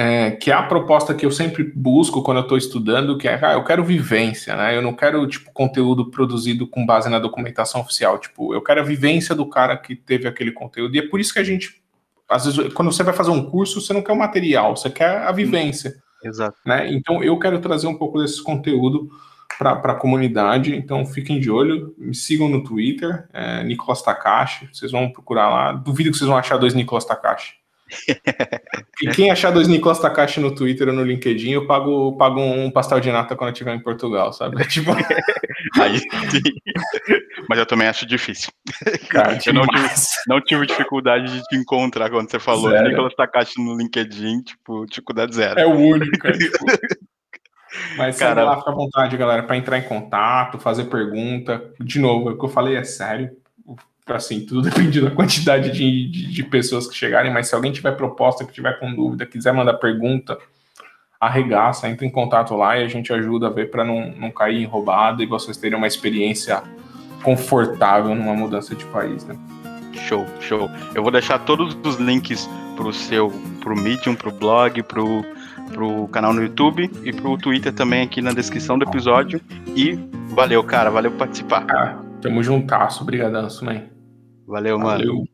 é, que é a proposta que eu sempre busco quando eu estou estudando, que é, ah, eu quero vivência, né? Eu não quero, tipo, conteúdo produzido com base na documentação oficial. Tipo, eu quero a vivência do cara que teve aquele conteúdo. E é por isso que a gente às vezes, quando você vai fazer um curso, você não quer o material, você quer a vivência. Exato. Né? Então, eu quero trazer um pouco desse conteúdo para a comunidade. Então, fiquem de olho, me sigam no Twitter, é, Nicolas Takashi. Vocês vão procurar lá. Duvido que vocês vão achar dois Nicolas Takashi e quem achar dois Nicolas Takashi no Twitter ou no LinkedIn, eu pago, pago um pastel de nata quando eu estiver em Portugal, sabe? (laughs) Tipo... (laughs) Aí, Mas eu também acho difícil. Cara, eu não tive, não tive, dificuldade de te encontrar quando você falou zero. Nicolas Takashi no LinkedIn, tipo, dificuldade zero. É o único, cara. Tipo... (laughs) Mas cara, lá, fica à vontade, galera, para entrar em contato, fazer pergunta. De novo, o que eu falei é sério assim, tudo (laughs) depende da quantidade de, de, de, pessoas que chegarem, mas se alguém tiver proposta, que tiver com dúvida, quiser mandar pergunta, arregaça, entra em contato lá e a gente ajuda a ver para não, não cair em roubada e vocês terem uma experiência confortável numa mudança de país, né? Show, show. Eu vou deixar todos os links pro seu, pro Medium, pro blog, pro, pro canal no YouTube e pro Twitter também aqui na descrição do episódio. E valeu, cara, valeu por participar. Ah, tamo juntasso, brigadanço, man. Valeu, Valeu. mano.